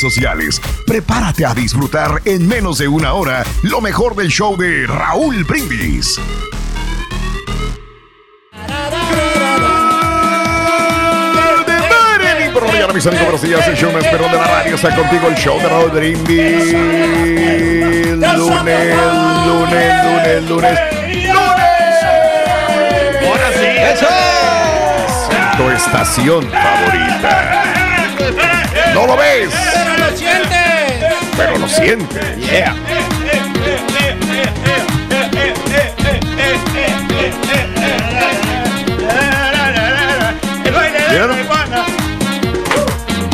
sociales. Prepárate a disfrutar en menos de una hora lo mejor del show de Raúl Brindis. Mis amigos, buenos días. El show más perrón de la radio está contigo. El show de Raúl Brindis. Lunes, lunes, lunes, lunes. Ahora sí. ¡Eso! Tu estación favorita. ¿No lo ves? Pero lo sientes. Pero lo sientes. Yeah.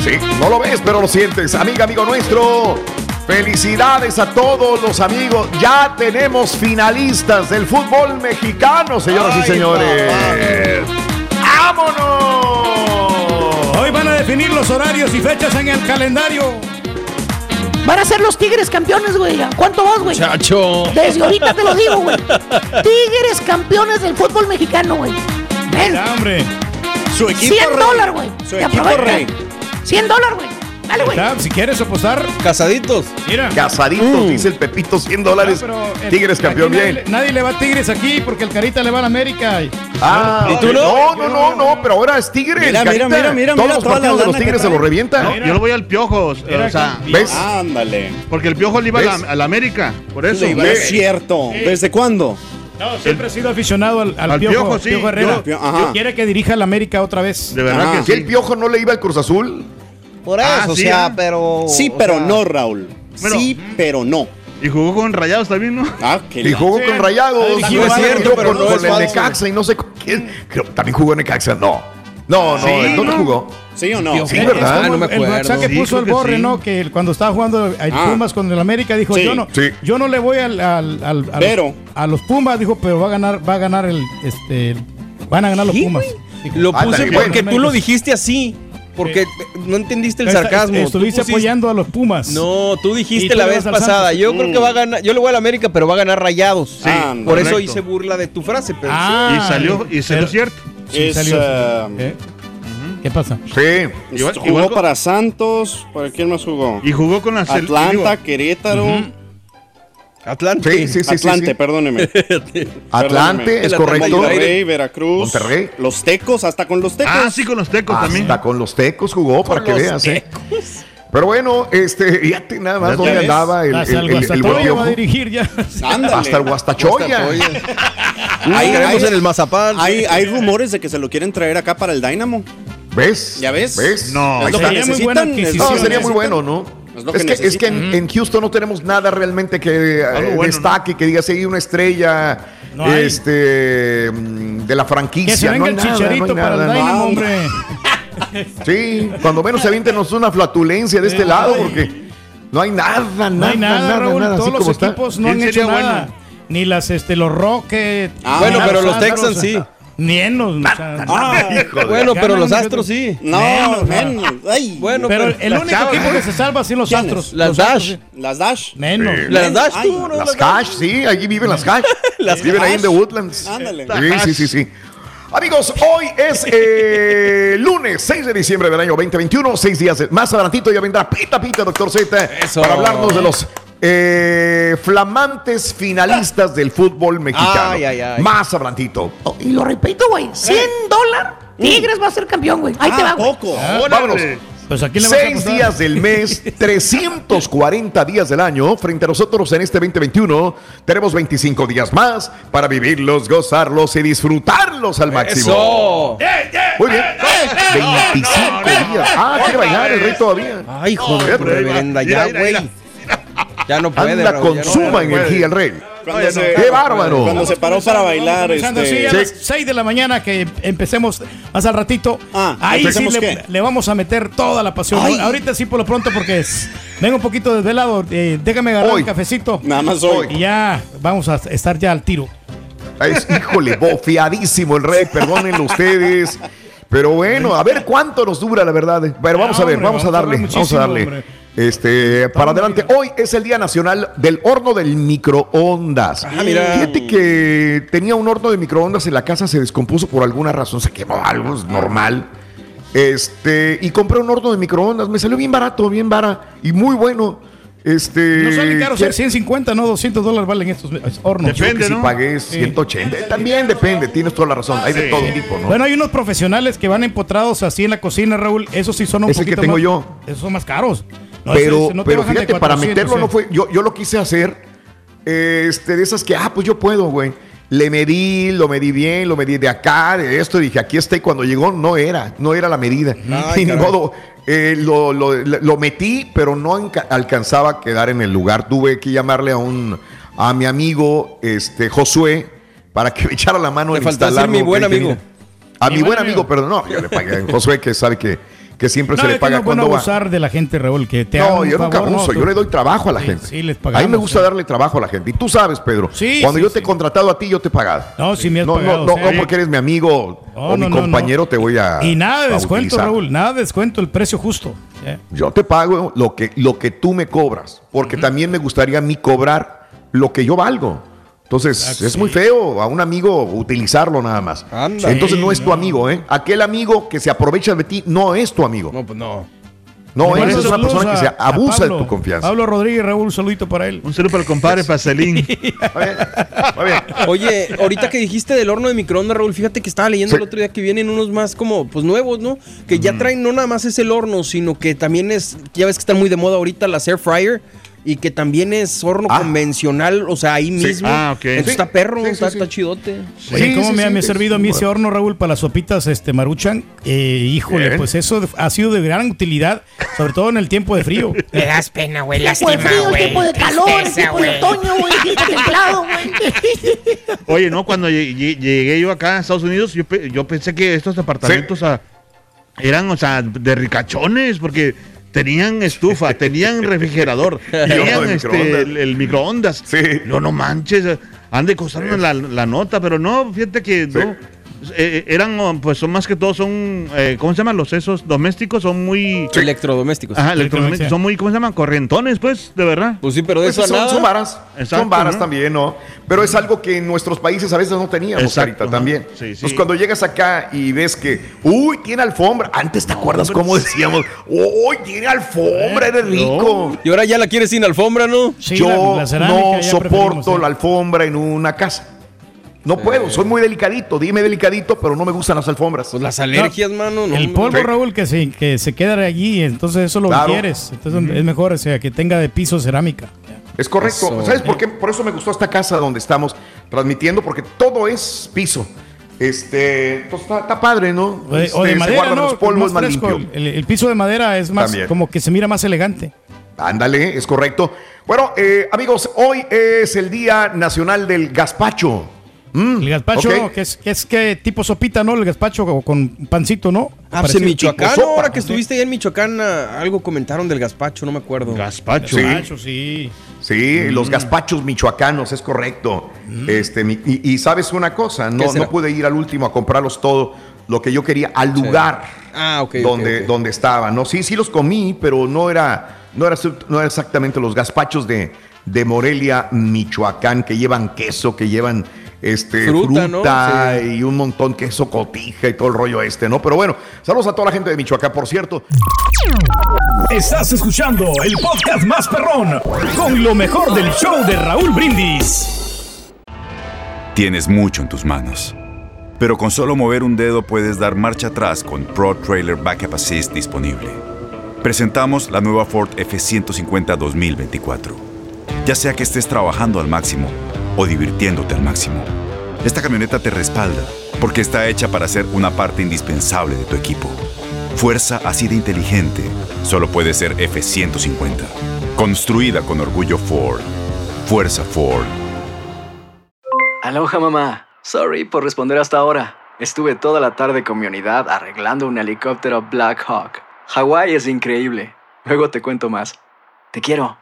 Sí, no lo ves, pero lo sientes. Amiga, amigo nuestro. Felicidades a todos los amigos. Ya tenemos finalistas del fútbol mexicano, señoras y señores. ¡Vámonos! Definir los horarios y fechas en el calendario. Van a ser los Tigres campeones, güey. ¿A ¿Cuánto vas, güey? Chacho. Desde ahorita te lo digo, güey. Tigres campeones del fútbol mexicano, güey. Ven, Ya, hombre. Su equipo 100 rey. dólares, güey. Su equipo rey. 100 dólares, güey. Dale, güey. Si quieres apostar, Casaditos. mira. Casaditos, dice el Pepito, 100 dólares. Ah, pero el- Tigres campeón nadie bien. le- Nadie le va a Tigres aquí porque el Carita le va a la América. y- Ah, ¿Y tú no? no, no, no, no, pero ahora es Tigres. Mira, mira, Carita. mira, mira, Todos mira los toda la partidos de los Tigres se los revienta. Mira. Yo lo voy al piojo, Mira o sea, ¿Ves? Ándale. porque el piojo le iba a la, ¿Ves? a la América, por eso. No es cierto. ¿Desde cuándo? No, siempre ha sido aficionado al, al Al piojo, Piojo, sí. Piojo Herrera. Yo- Ajá. Quiere que dirija la América otra vez. De verdad Ah. que ¿Que el sí. Piojo no le iba al Cruz Azul? Por Ah, eso, o sí, sea, ¿eh? pero. Sí, o pero sea, no, Raúl. Sí, pero no. Y jugó con Rayados también, ¿no? Ah, que Y jugó Sí, con Rayados. dirigido jugó varios, con- pero con, no con es el. Necaxa y no sé con quién. Creo, también jugó en Necaxa. No. No, no, Sí, ¿en ¿dónde ¿no? jugó? ¿Sí o no? Sí, Es ¿verdad? no me el- El acuerdo. WhatsApp que Sí, puso el Borre, sí. ¿no? Que el- cuando estaba jugando a Ah. Pumas con el América dijo, Sí, yo no, sí. yo no le voy al, al- al- a, Pero. los, a los Pumas, dijo, pero va a ganar, va a ganar el, este, van a ganar los Sí, Pumas. Lo Ándale, puse porque tú lo dijiste así. Porque no entendiste el Esta- sarcasmo. Estuviste pusiste- apoyando a los Pumas. No, tú dijiste tú la vez pasada. Santos. Yo creo que va a ganar. Yo le voy a la América, pero va a ganar Rayados. Sí. Por eso hice burla de tu frase. Pero Ah, Y salió, y salió pero- cierto. sí, Es, salió. eh, ¿Eh? ¿Qué pasa? Sí. Igual- jugó igual con- para Santos. ¿Para quién más jugó? Y jugó con la Atlanta, Querétaro. Atlante. Sí, sí, sí, Atlante, sí. perdóneme. Atlante, es correcto. Monterrey, Veracruz. Monterrey. Los Tecos, hasta con los Tecos. Ah, sí, con los tecos también. Hasta con los tecos jugó, para que los veas, ¿eh? Pero bueno, este, fíjate nada más Ya dónde andaba el, Hasta el, el, el- el buen Guastatoya Piojo. va a dirigir ya. Ándale. Hasta el Guastachoya. Ahí queremos en el Mazapán. Hay, hay rumores de que se lo quieren traer acá para el Dynamo. ¿Ves? ¿Ya ves? ¿Ves? No. Ahí Es lo está. que Sería muy buena No, adquisición. que sería muy bueno, ¿no? Es lo Es que que, es que en, en Houston no tenemos nada realmente que eh, bueno, destaque, que diga, sí, una estrella No hay. este, mm, de la franquicia. Que se venga no hay el nada, chicharito no hay para el nada, no. Dynamo, hombre. Sí, cuando menos se avíntenos una flatulencia de este lado, porque no hay nada, nada, No hay nada, nada, Raúl. nada, Todos los como está. equipos no han hecho nada. bueno. Ni las, este, los Rockets. Ah, bueno, pero los. Texans sí. Nienos, o sea, Ah, Bueno, pero los Astros sí. no, Menos, menos. Ay, Bueno, pero pero, el las único chavas, equipo ¿eh? que se salva sí los ¿Quiénes? Astros. Las Los Dash. Astros, sí. las Dash. Menos. las Dash Ay, tú, ¿no? Las Cash, sí, allí viven las Cash. Las viven ahí en. The Woodlands. Ándale. Sí, sí, sí, sí. Amigos, hoy es eh, lunes 6 de diciembre del año 2021, seis días de- más adelantito ya vendrá Pita Pita, doctor Z, Eso. para hablarnos de los eh, flamantes finalistas del fútbol mexicano. Ay, ay, ay. Más adelantito. Oh, Y lo repito, güey. 100 dólares. Tigres va a ser campeón, güey. Ahí te va, Ah, güey. poco. Vámonos. Pues aquí le vas a Seis días del mes, 340 días del año. Frente a nosotros en este 2021 tenemos 25 días más para vivirlos, gozarlos y disfrutarlos al máximo. Eso. Muy bien. 25 días. Ah, quiere bailar el rey todavía. Ay, joder, reverenda, ya, güey. Ya no puede, Anda Raúl, con ya no suma puede. energía el rey. Cuando se, ¡Qué bárbaro! Cuando se paró para bailar, este, así a las Sí. 6 de la mañana que empecemos más al ratito. Ah, ahí sí ¿empecemos le, vamos a meter toda la pasión. Ay. Ahorita sí por lo pronto porque es- vengo un poquito desvelado. eh, déjame agarrar Hoy. un cafecito. nada más hoy. Y ya vamos a estar ya al tiro. Es, híjole, bofeadísimo el rey, perdónenlo ustedes. Pero bueno, a ver cuánto nos dura, la verdad. Pero vamos a ver, vamos a vamos a darle, vamos a darle. hombre. Este, para adelante. Hoy es el Día Nacional del Horno del Microondas. Ah, mira. Fíjate que tenía un horno de microondas en la casa, se descompuso por alguna razón, se quemó algo, es normal. Este, y compré un horno de microondas, me salió bien barato, bien vara y muy bueno. Este, No salen caros, que- eh, 150, no 200 dólares valen estos hornos. yo Depende, que si ¿no? pagué 180, eh, también depende, tienes toda la razón, hay de todo tipo, ¿no? Bueno, hay unos profesionales que van empotrados así en la cocina, Raúl. Esos sí son un Es el que poquito tengo más- yo. Esos son más caros. No, pero no pero fíjate, para 400, meterlo no fue. Yo, yo lo quise hacer. Este, de esas que, ah, pues yo puedo, güey. Le medí, lo medí bien, lo medí de acá, de esto, dije, aquí está. Y cuando llegó, no era, no era la medida. Ay, y ni modo, eh, lo, lo- lo metí, pero no alcanzaba a quedar en el lugar. Tuve que llamarle a un a mi amigo este, Josué para que me echara la mano en instalarlo. mi buen amigo. A Mi mi, buen buen amigo, amigo. perdón, no, yo le pagué a Josué que sabe que, que siempre No, se le paga no cuando va. abusar de la gente, Raúl, que te No, yo nunca favor, abuso, ¿no? yo le doy trabajo a la Sí, gente. sí, les a pagamos, mí me gusta sí. darle trabajo a la gente. Y tú sabes, Pedro, Sí, cuando yo te he contratado a ti, yo te he pagado. No, sí me has no, pagado, no, no, sí. no porque eres mi amigo No, o mi no, no, compañero no. te voy a Y nada de a descuento. Raúl, nada de descuento, el precio justo. ¿eh? Yo te pago lo que, lo que tú me cobras, porque también me gustaría a mí cobrar lo que yo valgo. Entonces, Ah, es muy feo a un amigo utilizarlo nada más. Anda. Entonces Sí, no es tu no. amigo, ¿eh? Aquel amigo que se aprovecha de ti no es tu amigo. No, pues no. No, esa es una persona que se abusa Pablo, de tu confianza. Pablo Rodríguez, Raúl, un saludito para él. Un saludo para el compadre Pacelín. Está bien, está bien. Oye, ahorita que dijiste del horno de microondas, Raúl, fíjate que estaba leyendo Sí. el otro día que vienen unos más como, pues nuevos, ¿no? Que ya traen no nada más es el horno, sino que también es, ya ves que están muy de moda ahorita las air fryer y que también es horno Ah. convencional, o sea, ahí mismo. Ah, ok. Eso Sí. está perro, Sí, sí, está, sí. está chidote. Oye, Sí, ¿cómo sí, me, sí, me ha servido a mí bueno. ese horno, Raúl, para las sopitas este, maruchan? Eh, híjole, Bien. pues eso ha sido de gran utilidad, sobre todo en el tiempo de frío. Me das pena, güey. Tiempo de Lástima, frío, el güey. tiempo de calor, el Tristeza, tiempo de otoño, güey, el tiempo templado, güey. Oye, no, cuando lle- lle- llegué yo acá a Estados Unidos, yo, pe- yo pensé que estos departamentos ah, eran, o sea, de ricachones, porque tenían estufa, tenían refrigerador, tenían este, microondas. el, el microondas. Sí. No, no manches, han de costarnos la, la nota, pero no, fíjate que no. Eh, eran, oh, pues son más que todo, son, eh, ¿cómo se llaman? Los esos domésticos son muy... Electrodomésticos. Ajá, Electrodomésticos. son muy, ¿cómo se llaman? Corrientones, pues, de verdad. Pues sí, pero de Pues eso son, nada. son varas. Exacto, son varas ¿no? también, ¿no? Pero es algo que en nuestros países a veces no teníamos, Exacto, Carita, también. Sí, sí. Entonces, cuando llegas acá y ves que, uy, tiene alfombra. Antes, ¿te acuerdas cómo decíamos? Uy, tiene alfombra, eres rico. Y ahora ya la quieres sin alfombra, ¿no? Sí, Yo la- la no ya soporto ¿eh? la alfombra en una casa. No puedo, soy muy delicadito. Dime delicadito, pero no me gustan las alfombras. Pues las alergias, mano. No, El no. polvo. Raúl, que se, que se queda allí, entonces eso lo Claro. quieres. Entonces es mejor, o sea, que tenga de piso cerámica. Es correcto. Eso. ¿Sabes por qué? Por eso me gustó esta casa donde estamos transmitiendo, porque todo es piso. Este, entonces está, está padre, ¿no? O de, o de Este, se madera, ¿no? los polvos Más más, fresco. limpio. El, el piso de madera es más También. como que se mira más elegante. Ándale, es correcto. Bueno, eh, amigos, hoy es el Día Nacional del Gazpacho. Mm, El gazpacho, ok. que es, que es que tipo sopita, ¿no? El gazpacho con pancito, ¿no? Ah, pues en. Michoacán, sopa. ahora que estuviste allá en Michoacán, ah, algo comentaron del gazpacho, no me acuerdo. Gazpacho. Sí. Gazpacho, sí. Sí, los gazpachos michoacanos, es correcto. Este, mi- y, y sabes una cosa, no, no pude ir al último a comprarlos todo lo que yo quería al lugar Ah, ok. ok, donde, donde estaban. No, sí, sí los comí, pero no era, no era, no era exactamente los gazpachos de, de Morelia, Michoacán, que llevan queso, que llevan este, Fruta, fruta, ¿no? Sí. y un montón queso cotija y todo el rollo este, ¿no? Pero bueno, saludos a toda la gente de Michoacán, por cierto. Estás escuchando el podcast más perrón con lo mejor del show de Raúl Brindis. Tienes mucho en tus manos. Pero con solo mover un dedo puedes dar marcha atrás con Pro Trailer Backup Assist disponible. Presentamos la nueva Ford F150 2024. Ya sea que estés trabajando al máximo o divirtiéndote al máximo, esta camioneta te respalda porque está hecha para ser una parte indispensable de tu equipo. Fuerza así de inteligente solo puede ser F150. Construida con orgullo Ford. Fuerza Ford. Aloha mamá. Sorry por responder hasta ahora. Estuve toda la tarde con mi unidad arreglando un helicóptero Black Hawk. Hawái es increíble. Luego te cuento más. Te quiero.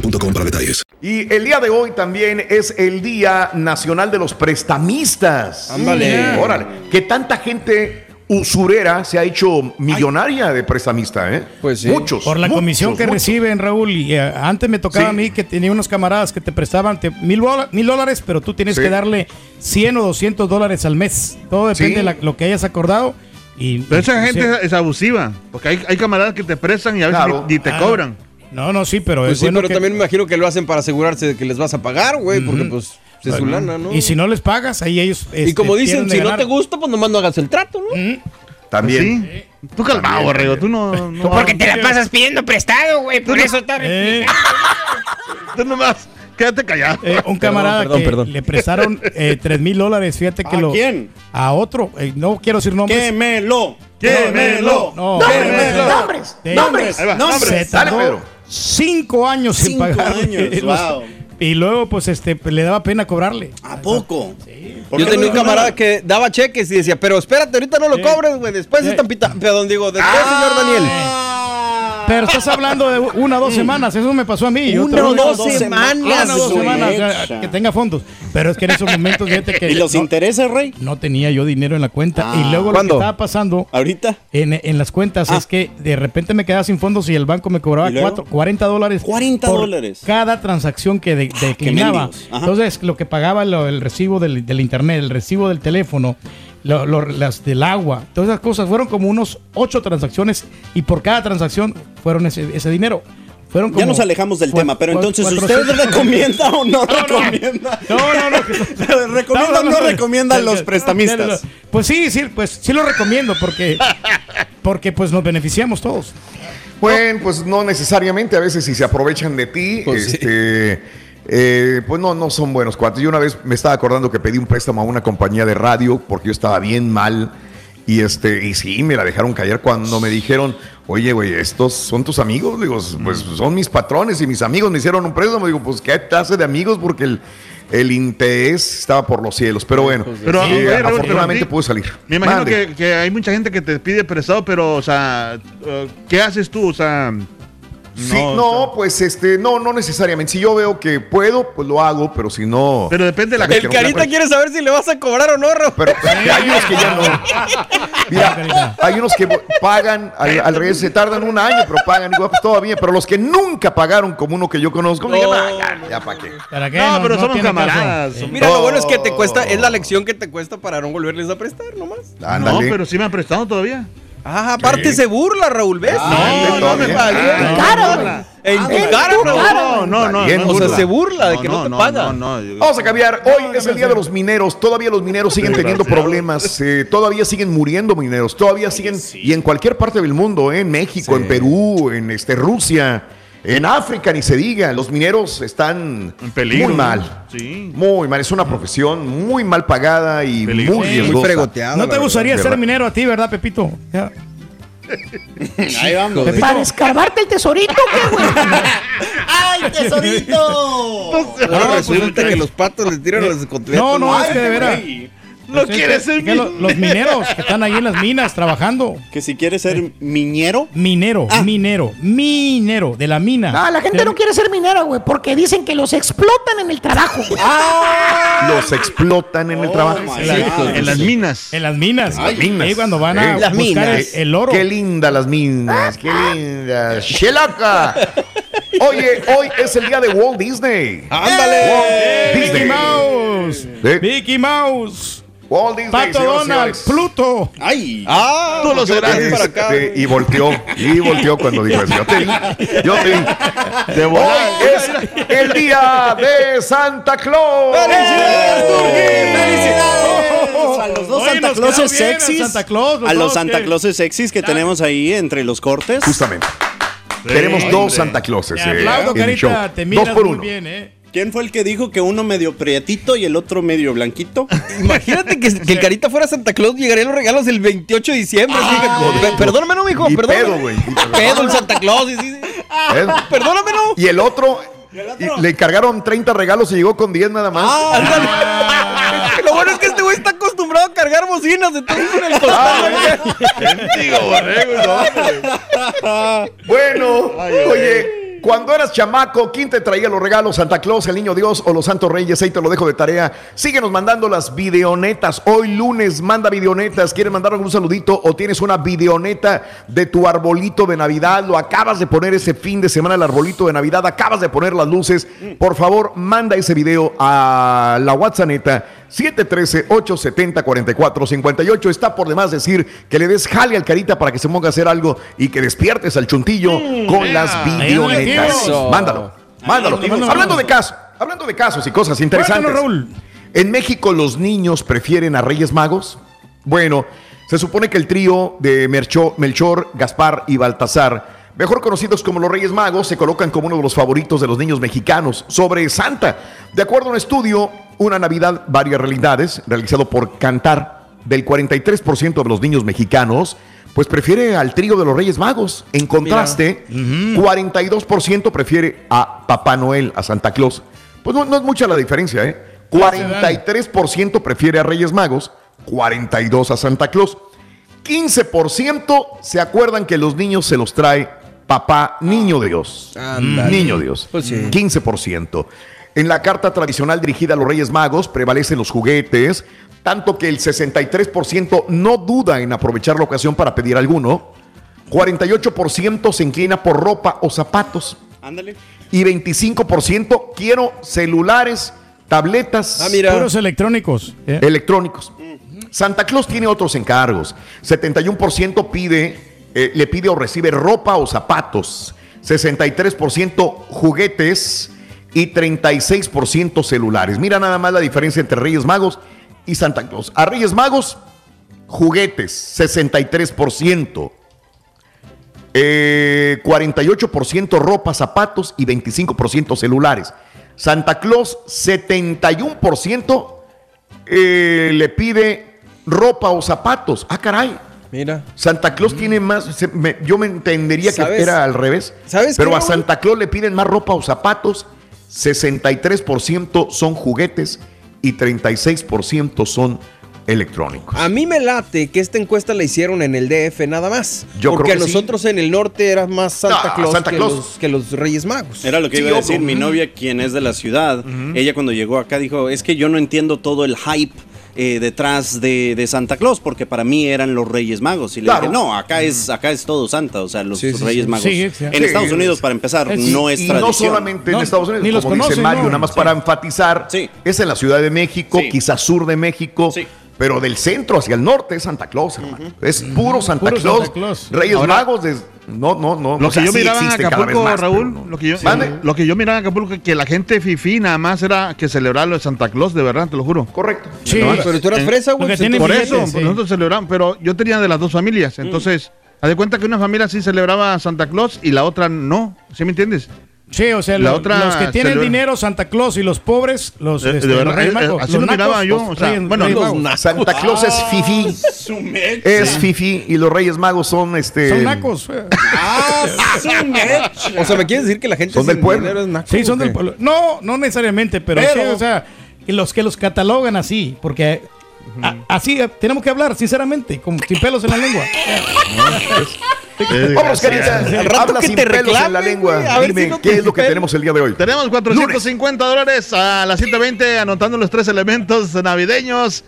boostmobile.com para detalles. Y el día de hoy también es el Día Nacional de los Prestamistas. Ándale. Órale. Que tanta gente usurera se ha hecho millonaria de prestamista, ¿eh? Pues sí. Muchos. Por la muchos, comisión que muchos. reciben, Raúl. Y eh, antes me tocaba Sí. a mí que tenía unos camaradas que te prestaban te- mil, mil dólares, pero tú tienes Sí. que darle 100 o 200 dólares al mes. Todo depende Sí. de la- lo que hayas acordado. Y, Pero esa y- gente sí. es, es abusiva. Porque hay, hay camaradas que te prestan y a veces Claro. ni, ni te Ah, cobran. No, no, sí, pero Pues es sí, bueno pero que- también me imagino que lo hacen para asegurarse de que les vas a pagar, güey, porque pues es su lana, ¿no? Y si no les pagas, ahí ellos. Y este, como dicen, si no te gusta, pues nomás no hagas el trato, ¿no? También. Sí. Tú calmado, borrego. Tú no. no Porque te la pasas pidiendo prestado, güey. Por no- eso está. Eh, Tú nomás. Quédate callado. eh, un camarada perdón, que perdón. le prestaron eh, 3 mil dólares, fíjate que ¿A lo. quién? A otro, eh, no quiero decir nombres. ¡Quémelo! ¡Quémelo! No, ¡Nombres! ¡Nombres! Sí. ¡Nombres! Se Dale, tardó Pedro. Cinco años en Cinco pagar. años, wow. Y luego, pues, este, le daba pena cobrarle. ¿A poco? ¿Por Yo tenía un camarada que daba cheques y decía, pero espérate, ahorita no lo Sí. cobres, güey. Después Sí. están pita... Perdón, digo, después, señor Daniel. Ah. Pero estás hablando de una o dos semanas, eso me pasó a mí. Yo Una o dos dos semanas, Una o dos semanas, o sea, Echa. que tenga fondos. Pero es que en esos momentos, fíjate que ¿Y los no, intereses, Rey? no tenía yo dinero en la cuenta. Ah. y luego ¿Cuándo? lo que estaba pasando ¿Ahorita? en, en las cuentas Ah. es que de repente me quedaba sin fondos y el banco me cobraba cuatro- 40 dólares. 40 por dólares. Cada transacción que de- declinaba. mendigos. Ajá. Entonces, lo que pagaba lo- el recibo del, del internet, el recibo del teléfono, lo- lo- las del agua, todas esas cosas, fueron como unos ocho transacciones y por cada transacción fueron ese, ese dinero. Fueron Ya nos alejamos del tema, pero entonces, ¿usted 400. recomienda o no, recomienda? No, no, no. ¿Recomienda o no recomienda a los prestamistas? Pues sí, sí, pues sí lo recomiendo porque, porque pues nos beneficiamos todos. Bueno, pues no necesariamente, a veces si se aprovechan de ti, Pues sí. Eh, pues no, no son buenos cuates. Yo una vez me estaba acordando que pedí un préstamo a una compañía de radio porque yo estaba bien mal y este, y sí, me la dejaron caer cuando me dijeron, oye, güey, estos son tus amigos, digo, pues son mis patrones y mis amigos me hicieron un préstamo, digo, pues qué clase de amigos porque el, el interés estaba por los cielos, pero bueno, Pero, Raúl, pero afortunadamente pude salir. Me imagino que, que hay mucha gente que te pide prestado, pero, o sea, eh, ¿qué haces tú? O sea, Sí, no, pues este, no, no necesariamente. Si yo veo que puedo, pues lo hago, pero si no. Pero depende de la El carita quiere saber si le vas a cobrar o no, Raúl. Pero hay unos que ya no. Mira, hay unos que pagan, al, al revés, se tardan un año, pero pagan igual, pues todavía. Pero los que nunca pagaron, como uno que yo conozco, digan, "Ah, ya, ya para qué. ¿Para qué? No, pero somos tiene camaradas. Mira, lo bueno es que te cuesta, es la lección que te cuesta para no volverles a prestar nomás. No, pero sí me han prestado todavía. Ah, aparte se burla, Raúl, ¿ves? no, no me. En No, cara, no, no. En Ah, tu en cara, tu Raúl. cara. No, no, no, Bien O sea, se burla de que no, te paga. Vamos a cambiar. Hoy es el día de los mineros. Todavía los mineros siguen teniendo problemas. eh, todavía siguen muriendo mineros. Todavía siguen. Y en cualquier parte del mundo, eh, en México, en Perú, en este, Rusia, en África, ni se diga. Los mineros están peligro, muy ¿no? mal. Sí. Muy mal. Es una profesión muy mal pagada y muy Sí, riesgosa. No te gustaría ser verdad. minero a ti, ¿verdad, Pepito? Ya. Ahí vamos. Pepito. Para escarbarte el tesorito, ¿qué, güey? ¡Ay, tesorito! Ahora resulta que los patos les tiran los cotletos. No, no, es que de veras. No Es que- quieres ser lo- Los mineros que están ahí en las minas trabajando. Que si quieres ser miñero. Minero, minero, minero, de la mina. No, la gente no quiere ser minera, güey, porque dicen que los explotan en el trabajo, güey. Los explotan en el Oh, trabajo. En las minas. En las minas. Las minas. Ahí cuando van a Sí. Las buscar el, minas. el oro. Qué linda las minas, qué lindas. ¡Shelaca! Oye, hoy es el día de Walt Disney. ¡Ándale! Walt Mickey Disney. Mouse. Sí. Mickey Mouse. Walt Disney, Pato Donald. Pluto. ¡Ay! ¡Ah! Tú lo serás. también para acá. Y volteó, y volteó cuando dijo eso. Yo te yo te Hoy es el día de Santa Claus. ¡Felicidades! A los dos Oye, Santa Clauses sexys. Santa Claus, los a los dos Santa Clauses sexys que tenemos ahí entre los cortes. Justamente. Tenemos dos Santa Clauses eh, aplaudo. Carita. Te Dos miras por muy uno. bien, ¿eh? ¿Quién fue el que dijo que uno medio prietito y el otro medio blanquito? Imagínate que, que el Carita fuera Santa Claus, llegarían los regalos el 28 de diciembre. pe- perdóname, no, mijo, Y perdóname. pedo, güey. Pedo el Santa Claus. y sí, sí. Perdóname, no. Y el otro, y le encargaron 30 regalos y llegó con 10 nada más. Ándale. Lo bueno es que este güey está acostumbrado a cargar bocinas, entonces con el costado. Ah, Digo, borrego, no. Bueno, oye, cuando eras chamaco, ¿quién te traía los regalos? ¿Santa Claus, el niño Dios o los santos reyes? Ahí te lo dejo de tarea. Síguenos mandando las videonetas. Hoy lunes manda videonetas. ¿Quieres mandar algún saludito o tienes una videoneta de tu arbolito de Navidad? Lo acabas de poner ese fin de semana el arbolito de Navidad. Acabas de poner las luces. Por favor, manda ese video a la WhatsApp 713-870-4458. Está por demás decir que le des jale al carita para que se ponga a hacer algo y que despiertes al chuntillo con las videonetas. Mándalo, mándalo. Hablando de casos, hablando de casos y cosas interesantes. Raúl. En México los niños prefieren a Reyes Magos. Bueno, se supone que el trío de Mercho- Melchor, Gaspar y Baltasar, mejor conocidos como los Reyes Magos, se colocan como uno de los favoritos de los niños mexicanos sobre Santa. De acuerdo a un estudio, Una Navidad, varias realidades, realizado por Cantar, del 43% de los niños mexicanos, pues prefiere al trío de los Reyes Magos. En contraste, 42% prefiere a Papá Noel, a Santa Claus. Pues no, no es mucha la diferencia, ¿eh? 43% prefiere a Reyes Magos, 42% a Santa Claus. 15% se acuerdan que los niños se los trae papá niño Dios. Ándale. Niño Dios. Pues sí. 15%. En la carta tradicional dirigida a los Reyes Magos prevalecen los juguetes, tanto que el 63% no duda en aprovechar la ocasión para pedir alguno. 48% se inclina por ropa o zapatos. Ándale. Y 25% quiero celulares, tabletas. Ah, mira. Puros electrónicos. ¿eh? Electrónicos. Santa Claus tiene otros encargos. 71% pide, eh, le pide o recibe ropa o zapatos. 63% juguetes y 36% celulares. Mira nada más la diferencia entre Reyes Magos y Santa Claus. A Reyes Magos, juguetes, 63%. Eh, 48% ropa, zapatos y 25% celulares. Santa Claus, 71% eh, le pide ropa o zapatos. Ah, caray. Mira. Santa Claus tiene más, se- me- yo me entendería que era al revés. ¿Sabes Pero a? Santa Claus le piden más ropa o zapatos, 63% son juguetes y 36% son electrónicos. A mí me late que esta encuesta la hicieron en el DF nada más. Yo porque creo a que sí. nosotros en el norte era más Santa Claus, Santa que, Claus. Los, que los Reyes Magos. Era lo que Sí, iba a decir. Mi novia, quien es de la ciudad, ella cuando llegó acá dijo, es que yo no entiendo todo el hype eh, detrás de, de Santa Claus, porque para mí eran los Reyes Magos. Y le Claro. dije, no, acá es, acá es todo Santa, o sea, los sí, Reyes. Magos. Sí, sí. En Sí. Estados Unidos, para empezar, Es- no es y tradición. no solamente No, en Estados Unidos, ni los como dice conocen, Mario, no. nada más Sí. para enfatizar, Sí. es en la Ciudad de México, Sí. quizás sur de México, Sí. Pero del centro hacia el norte es Santa Claus, hermano. Es puro Santa Puro Claus. Santa Claus. Reyes Ahora, Magos, no, no, no. Lo que yo miraba en Acapulco, más, Raúl, no. lo, que yo, ¿Mande? lo que yo miraba en Acapulco, que la gente fifí nada más era que celebraba lo de Santa Claus, de verdad, te lo juro. Correcto. Sí, pero tú eras fresa, güey. Por billetes, eso, sí. nosotros celebramos, pero yo tenía de las dos familias, entonces, haz de cuenta que una familia sí celebraba a Santa Claus y la otra no, ¿sí me entiendes? Sí, o sea, La lo- otra los que tienen celebra- dinero, Santa Claus y los pobres, los, De- de este, los Reyes eh, Magos, así los lo miraba nacos, yo, los o sea, Reyes- bueno, Reyes los Magos. Santa Claus es fifi. Mecha. Es fifi y los Reyes Magos son este. Son nacos. eh. Ah. O sea, ¿me quieres decir que la gente Son del pueblo. dinero es naco, Sí, son del pueblo. No, no necesariamente, pero, Pero- sí, o sea, y los que los catalogan así, porque a- así eh, tenemos que hablar, sinceramente, con, sin pelos en la lengua. Vamos, carita. Al rato Habla que sin te pelos en la lengua. güey, a ver Dime, si no ¿qué es lo que tenemos el día de hoy? Tenemos 450 dólares a las 7.20 anotando los tres elementos navideños.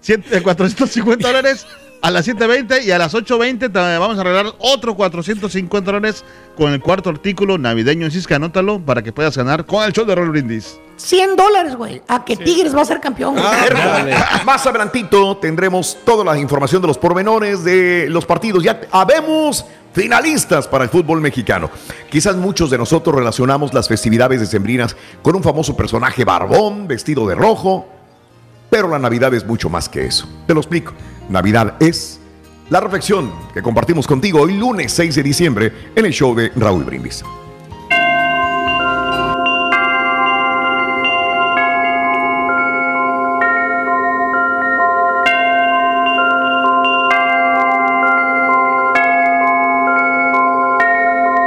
Siete- 450 dólares a las 7.20 y a las 8.20 te vamos a regalar otro 450 dólares con el cuarto artículo navideño. Que anótalo para que puedas ganar con el show de Roll Brindis. 100 dólares, güey. A que Tigres va a ser campeón, güey. Más adelantito tendremos toda la información de los pormenores de los partidos. Ya habemos finalistas para el fútbol mexicano. Quizás muchos de nosotros relacionamos las festividades decembrinas con un famoso personaje barbón, vestido de rojo, pero la Navidad es mucho más que eso. Te lo explico. Navidad es la reflexión que compartimos contigo hoy lunes 6 de diciembre en el show de Raúl Brindis.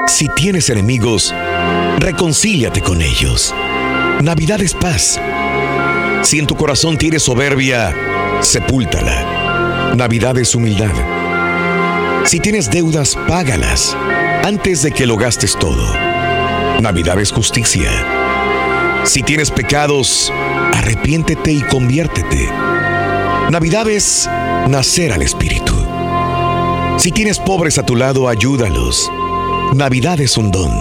Si tienes enemigos, reconcíliate con ellos. Navidad es paz. Si en tu corazón tienes soberbia, sepúltala. Navidad es humildad. Si tienes deudas, págalas antes de que lo gastes todo. Navidad es justicia. Si tienes pecados, arrepiéntete y conviértete. Navidad es nacer al Espíritu. Si tienes pobres a tu lado, ayúdalos. Navidad es un don.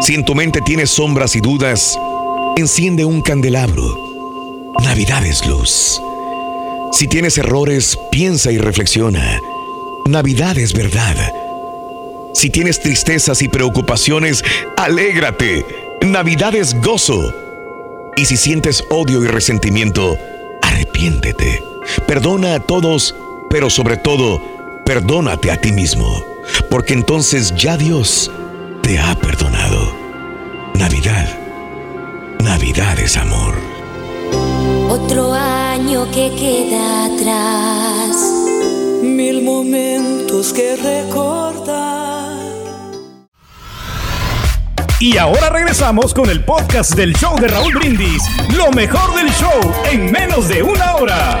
Si en tu mente tienes sombras y dudas, enciende un candelabro. Navidad es luz. Si tienes errores, piensa y reflexiona. Navidad es verdad. Si tienes tristezas y preocupaciones, alégrate. Navidad es gozo. Y si sientes odio y resentimiento, arrepiéntete. Perdona a todos, pero sobre todo, perdónate a ti mismo. Porque entonces ya Dios te ha perdonado. Navidad. Navidad es amor. Otro año que queda atrás. Mil momentos que recordar. Y ahora regresamos con el podcast del show de Raúl Brindis. Lo mejor del show en menos de una hora.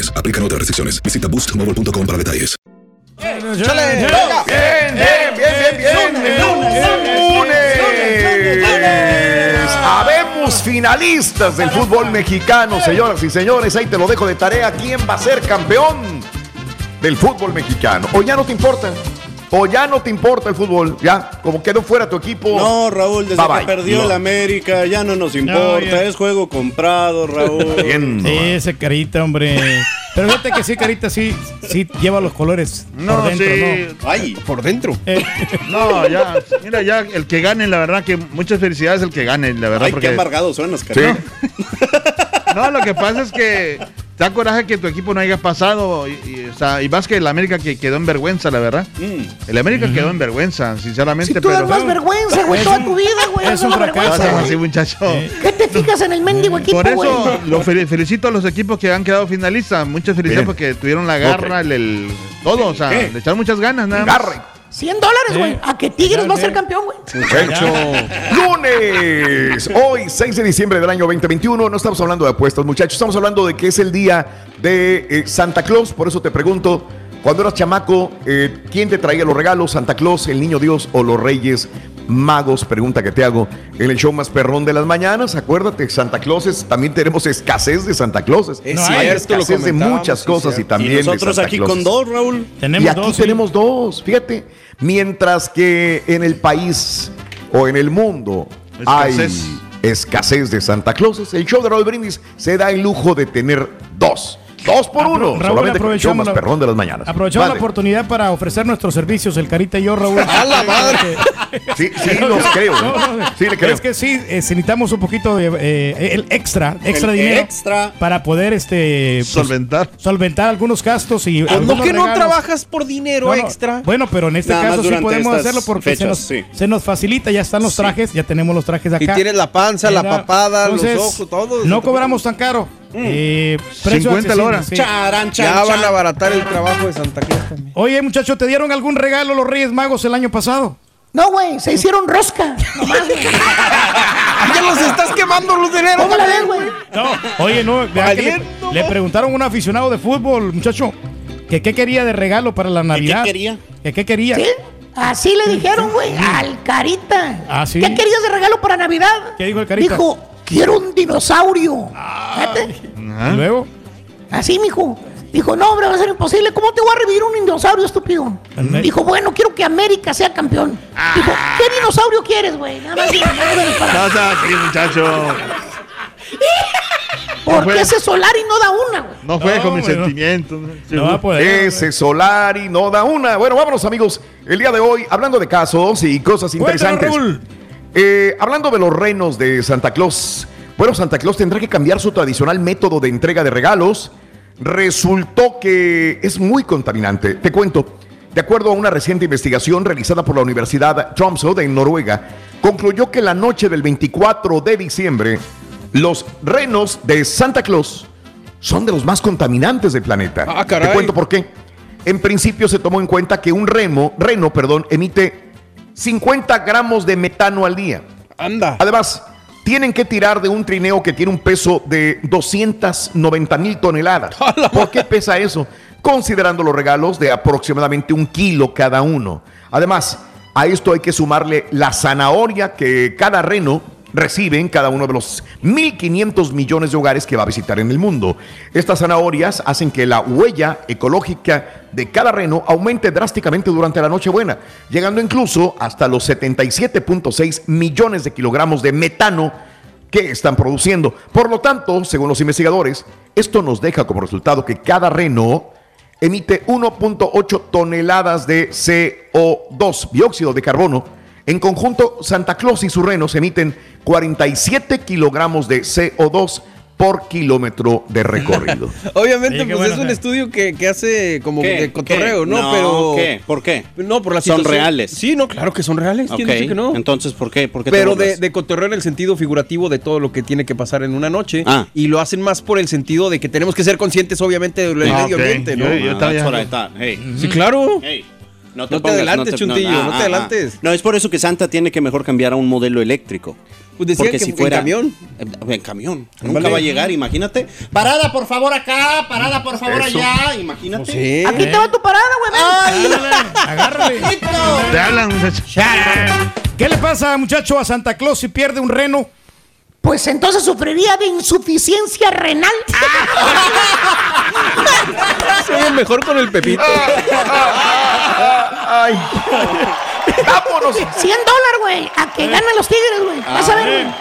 Aplican otras restricciones. Visita boostmobile.com para detalles. ¡Chale! Bien, bien, bien, bien, bien. Lunes. Habemos finalistas del fútbol mexicano, señoras y señores. Ahí te lo dejo de tarea. ¿Quién va a ser campeón del fútbol mexicano? O ya no te importa. O ya no te importa el fútbol. Ya, como quedó fuera tu equipo. No, Raúl, desde Bye, bye. que perdió No. el América ya no nos importa. Es juego comprado, Raúl. Bien. Sí, ese carita, hombre. Pero fíjate que sí, carita, sí, sí lleva los colores No, por dentro, sí. ¿no? Ay, Por dentro. Eh, No, ya, mira, ya el que gane, la verdad que muchas felicidades el que gane, la verdad. Ay, porque, qué amargado suenas, Sí. cariño. no, lo que pasa es que da coraje que tu equipo no haya pasado y, y, o sea, y más que el América que quedó en vergüenza, la verdad. Mm. El América quedó en vergüenza, sinceramente, Si tú pero das más vergüenza, güey, Es toda un- tu vida, güey. es das un fracaso, así, muchacho. ¿Qué te fijas en el mendigo equipo, Por eso lo fel- felicito a los equipos que han quedado finalistas. Muchas felicidades Bien. porque tuvieron la garra, el, el- todo, o sea, ¿Qué? le echaron muchas ganas, nada más. Garre. 100 dólares, güey. Eh. A que Tigres va a ser campeón, güey. Lunes, hoy 6 de diciembre del año 2021. No estamos hablando de apuestas, muchachos. Estamos hablando de que es el día de eh, Santa Claus. Por eso te pregunto, cuando eras chamaco, eh, ¿quién te traía los regalos? ¿Santa Claus, el niño Dios o los Reyes Magos? Pregunta que te hago en el show más perrón de las mañanas. Acuérdate, Santa Clauses, también tenemos escasez de Santa Clauses. Es No, Hay cierto, escasez de muchas cosas y también Y de nosotros Santa aquí Clauses. con dos, Raúl. tenemos Y aquí dos. sí. tenemos dos, fíjate. Mientras que en el país o en el mundo Escasez. hay escasez de Santa Clauses, el show de Raúl Brindis se da el lujo de tener dos. Dos por Apro- uno. Raúl, solamente aprovechamos más la- perrón de las mañanas. Aprovechamos Vale. la oportunidad para ofrecer nuestros servicios, el Carita y yo, Raúl. ¡A la madre! Sí, sí, los creo. ¿eh? No, no, Sí, le creo. Es que sí, eh, necesitamos un poquito de eh, el extra, extra El dinero extra. para poder este pues, Solventar. solventar algunos gastos y Pues no que no trabajas por dinero No, extra. Bueno, pero en este Nada caso sí podemos hacerlo porque se, nos, sí. se nos facilita, ya están los trajes, ya tenemos los trajes de Y acá. tienes la panza, la papada, los ojos, todo. No cobramos tan caro. Eh, precio 50 la hora. accesible, sí. Charan, chan, Ya van a abaratar el trabajo de Santa Claus también. Oye, muchacho, ¿te dieron algún regalo los Reyes Magos el año pasado? No, güey, se hicieron rosca. Nomás, güey. ¡Ya los estás quemando los dineros! ¿Cómo la ves, güey? No, oye, no, le, le preguntaron a un aficionado de fútbol, muchacho, que qué quería de regalo para la Navidad. quería? Que qué quería. ¿Sí? Así le dijeron, güey, al Carita. Ah, ¿sí? ¿Qué querías de regalo para Navidad? ¿Qué dijo el Carita? Dijo, quiero un dinosaurio. Fíjate. Y luego, Así, mijo. Dijo, no, hombre, va a ser imposible. ¿Cómo te voy a revivir un dinosaurio, estúpido? Dijo, bueno, quiero que América sea campeón. Dijo, ¿qué dinosaurio quieres, güey? Nada más, nada más No muchacho. ¿Por fue. qué ese Solari no da una, güey? No fue No, con mis no. sentimientos. no va a poder. Ese Solari no da una. Bueno, vámonos, amigos. El día de hoy, hablando de casos y cosas Cuéntanos, interesantes. Raúl. Eh, hablando de los renos de Santa Claus. Bueno, Santa Claus tendrá que cambiar su tradicional método de entrega de regalos. Resultó que es muy contaminante. Te cuento. De acuerdo a una reciente investigación realizada por la Universidad Tromsø de Noruega, concluyó que la noche del 24 de diciembre, los renos de Santa Claus son de los más contaminantes del planeta. Ah. Te cuento por qué. En principio se tomó en cuenta que un remo, reno perdón, emite 50 gramos de metano al día. Anda. Además, tienen que tirar de un trineo que tiene un peso de 290 mil toneladas. ¿Por qué pesa eso? Considerando los regalos de aproximadamente un kilo cada uno. Además, a esto hay que sumarle la zanahoria que cada reno recibe en cada uno de los 1.500 millones de hogares que va a visitar en el mundo. Estas zanahorias hacen que la huella ecológica de cada reno aumente drásticamente durante la Nochebuena, llegando incluso hasta los 77.6 millones de kilogramos de metano que están produciendo. Por lo tanto, según los investigadores, esto nos deja como resultado que cada reno emite 1.8 toneladas de CO2, dióxido de carbono. En conjunto, Santa Claus y sus renos emiten 47 kilogramos de CO2 por kilómetro de recorrido. Obviamente, Sí, pues bueno, es un estudio que, que hace como ¿Qué? de cotorreo, ¿Qué? ¿no? No, Pero. ¿qué? ¿Por qué? No, por la Son reales. Sí, no, claro que son reales. ¿Quién Ok, dice que no? Entonces, ¿por qué? ¿Por qué te Pero de, de cotorreo en el sentido figurativo de todo lo que tiene que pasar en una noche. Ah. Y lo hacen más por el sentido de que tenemos que ser conscientes, obviamente, del Ah, medio ambiente, ¿no? Yo- yo Ah. Hey. Sí, claro. Hey, No te adelantes, Chuntillo, no te adelantes. No, es por eso que Santa tiene que mejor cambiar a un modelo eléctrico. Pues decía Porque que si en fuera camión. En, en camión. Nunca va a llegar, imagínate. Parada, por favor, acá. Parada, por favor, Eso. allá. Imagínate. Pues sí. Aquí te va tu parada, güey. ven. Agárrale. Te hablan, muchacho. ¿Qué le pasa, muchacho, a Santa Claus si pierde un reno? Pues entonces sufriría de insuficiencia renal. Se oye mejor con el pepito. Ay. ¡Vámonos! 100 dólares, güey. A que ganan los tigres, güey. Vas a ver, güey.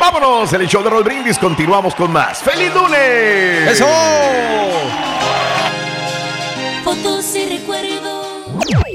Vámonos, el show de Roll Brindis. Continuamos con más. ¡Feliz lunes! ¡Eso! Fotos y recuerdos.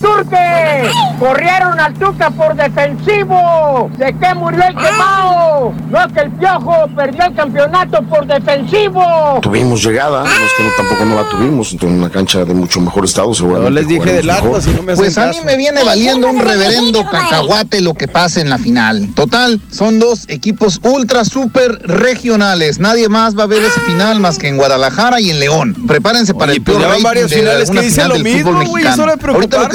¡Turque! Corrieron al Tuca por defensivo. ¿De qué murió el quemado? No, que el piojo perdió el campeonato por defensivo. Tuvimos llegada, no es que no, tampoco no la tuvimos, en una cancha de mucho mejor estado, seguramente. les dije del. Atlas y no me Pues a mí me viene valiendo un reverendo cacahuate lo que pasa en la final. Total, son dos equipos ultra super regionales. Nadie más va a ver esa final más que en Guadalajara y en León. Prepárense para Oye, el pues peor ya van rating varias de finales que dicen final lo del mismo, fútbol güey, es hora de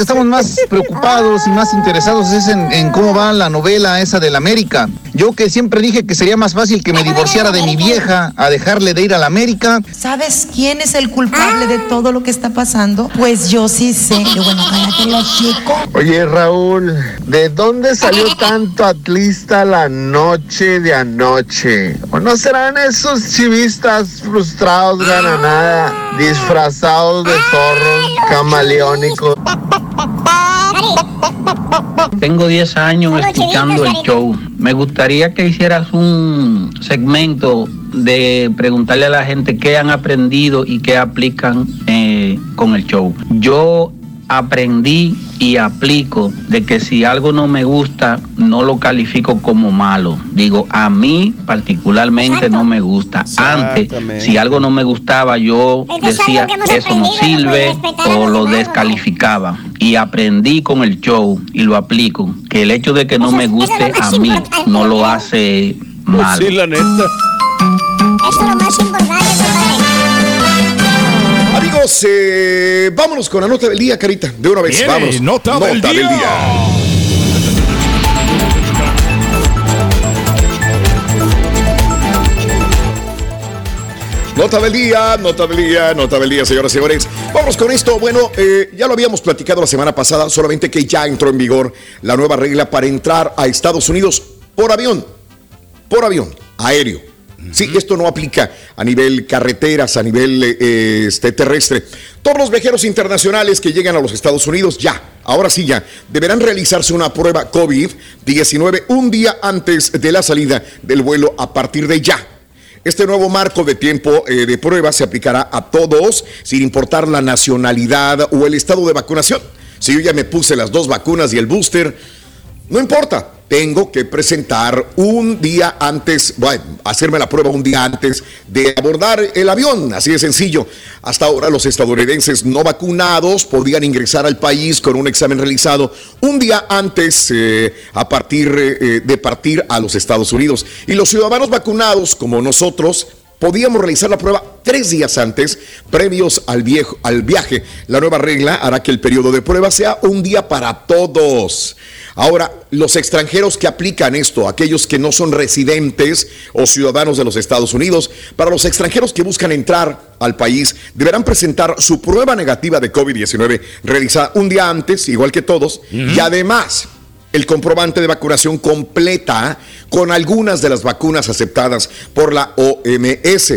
que estamos más preocupados y más interesados es en, en cómo va la novela esa del América. Yo que siempre dije que sería más fácil que me divorciara de mi vieja a dejarle de ir a la América. ¿Sabes quién es el culpable de todo lo que está pasando? Pues yo sí sé. Bueno, cállate los chicos. Oye Raúl, ¿de dónde salió tanto atlista la noche de anoche? ¿O no serán esos chivistas frustrados gana nada, disfrazados de zorros camaleónicos? Tengo 10 años escuchando el show. Me gustaría que hicieras un segmento de preguntarle a la gente qué han aprendido y qué aplican eh, con el show. Yo aprendí y aplico de que si algo no me gusta, no lo califico como malo. Digo, a mí particularmente no me gusta. Antes, si algo no me gustaba, yo decía, eso no sirve o lo descalificaba. Y aprendí con el show y lo aplico, que el hecho de que no me guste a mí no lo hace malo. Sí, la neta. Eso es lo más importante, Amigos, eh, vámonos con la nota del día, Carita. De una vez, Viene, vámonos. nota del día. Nota del día, nota del día, nota del día, señoras y señores. Vamos con esto. Bueno, eh, ya lo habíamos platicado la semana pasada, solamente que ya entró en vigor la nueva regla para entrar a Estados Unidos por avión. Por avión, aéreo. Sí, esto no aplica a nivel carreteras, a nivel eh, este, terrestre. Todos los viajeros internacionales que llegan a los Estados Unidos ya, ahora sí ya, deberán realizarse una prueba COVID-19 un día antes de la salida del vuelo a partir de ya. Este nuevo marco de tiempo eh, de prueba se aplicará a todos sin importar la nacionalidad o el estado de vacunación. Si yo ya me puse las dos vacunas y el booster, no importa. Tengo que presentar un día antes, bueno, hacerme la prueba un día antes de abordar el avión, así de sencillo. Hasta ahora los estadounidenses no vacunados podían ingresar al país con un examen realizado un día antes eh, a partir eh, de partir a los Estados Unidos. Y los ciudadanos vacunados, como nosotros, podíamos realizar la prueba tres días antes, previos al, al viaje. La nueva regla hará que el periodo de prueba sea un día para todos. Ahora, los extranjeros que aplican esto, aquellos que no son residentes o ciudadanos de los Estados Unidos, para los extranjeros que buscan entrar al país, deberán presentar su prueba negativa de COVID-19 realizada un día antes, igual que todos, y además el comprobante de vacunación completa con algunas de las vacunas aceptadas por la OMS.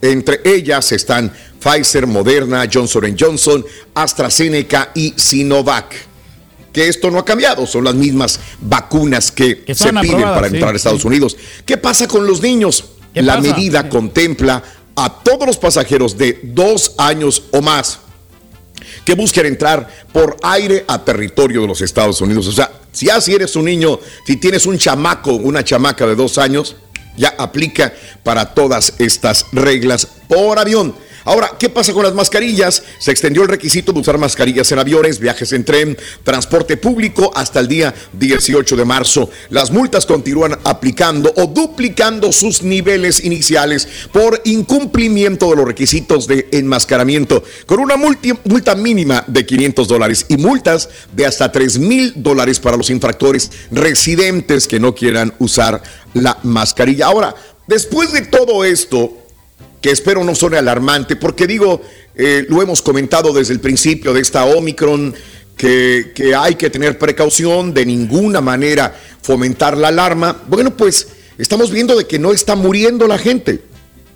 Entre ellas están Pfizer, Moderna, Johnson Johnson, AstraZeneca y Sinovac. Que esto no ha cambiado, son las mismas vacunas que, Que se piden para sí, entrar a Estados sí. Unidos. ¿Qué pasa con los niños? ¿Qué La pasa? medida contempla a todos los pasajeros de dos años o más que busquen entrar por aire a territorio de los Estados Unidos. O sea, si así eres un niño, si tienes un chamaco, una chamaca de dos años, ya aplica para todas estas reglas por avión. Ahora, ¿qué pasa con las mascarillas? Se extendió el requisito de usar mascarillas en aviones, viajes en tren, transporte público hasta el día 18 de marzo. Las multas continúan aplicando o duplicando sus niveles iniciales por incumplimiento de los requisitos de enmascaramiento, con una multa mínima de 500 dólares y multas de hasta 3 mil dólares para los infractores residentes que no quieran usar la mascarilla. Ahora, después de todo esto, que espero no suene alarmante, porque digo, eh, lo hemos comentado desde el principio de esta Omicron, que, que hay que tener precaución, de ninguna manera fomentar la alarma. Bueno, pues estamos viendo de que no está muriendo la gente.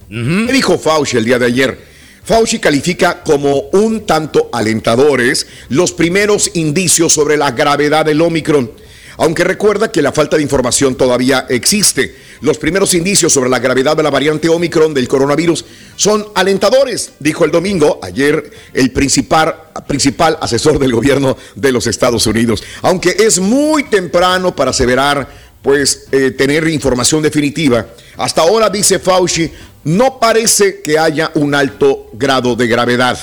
¿Qué dijo Fauci el día de ayer? Fauci califica como un tanto alentadores los primeros indicios sobre la gravedad del Omicron, aunque recuerda que la falta de información todavía existe. Los primeros indicios sobre la gravedad de la variante Omicron del coronavirus son alentadores, dijo el domingo, ayer, el principal, principal asesor del gobierno de los Estados Unidos. Aunque es muy temprano para aseverar pues eh, tener información definitiva. Hasta ahora, dice Fauci, no parece que haya un alto grado de gravedad.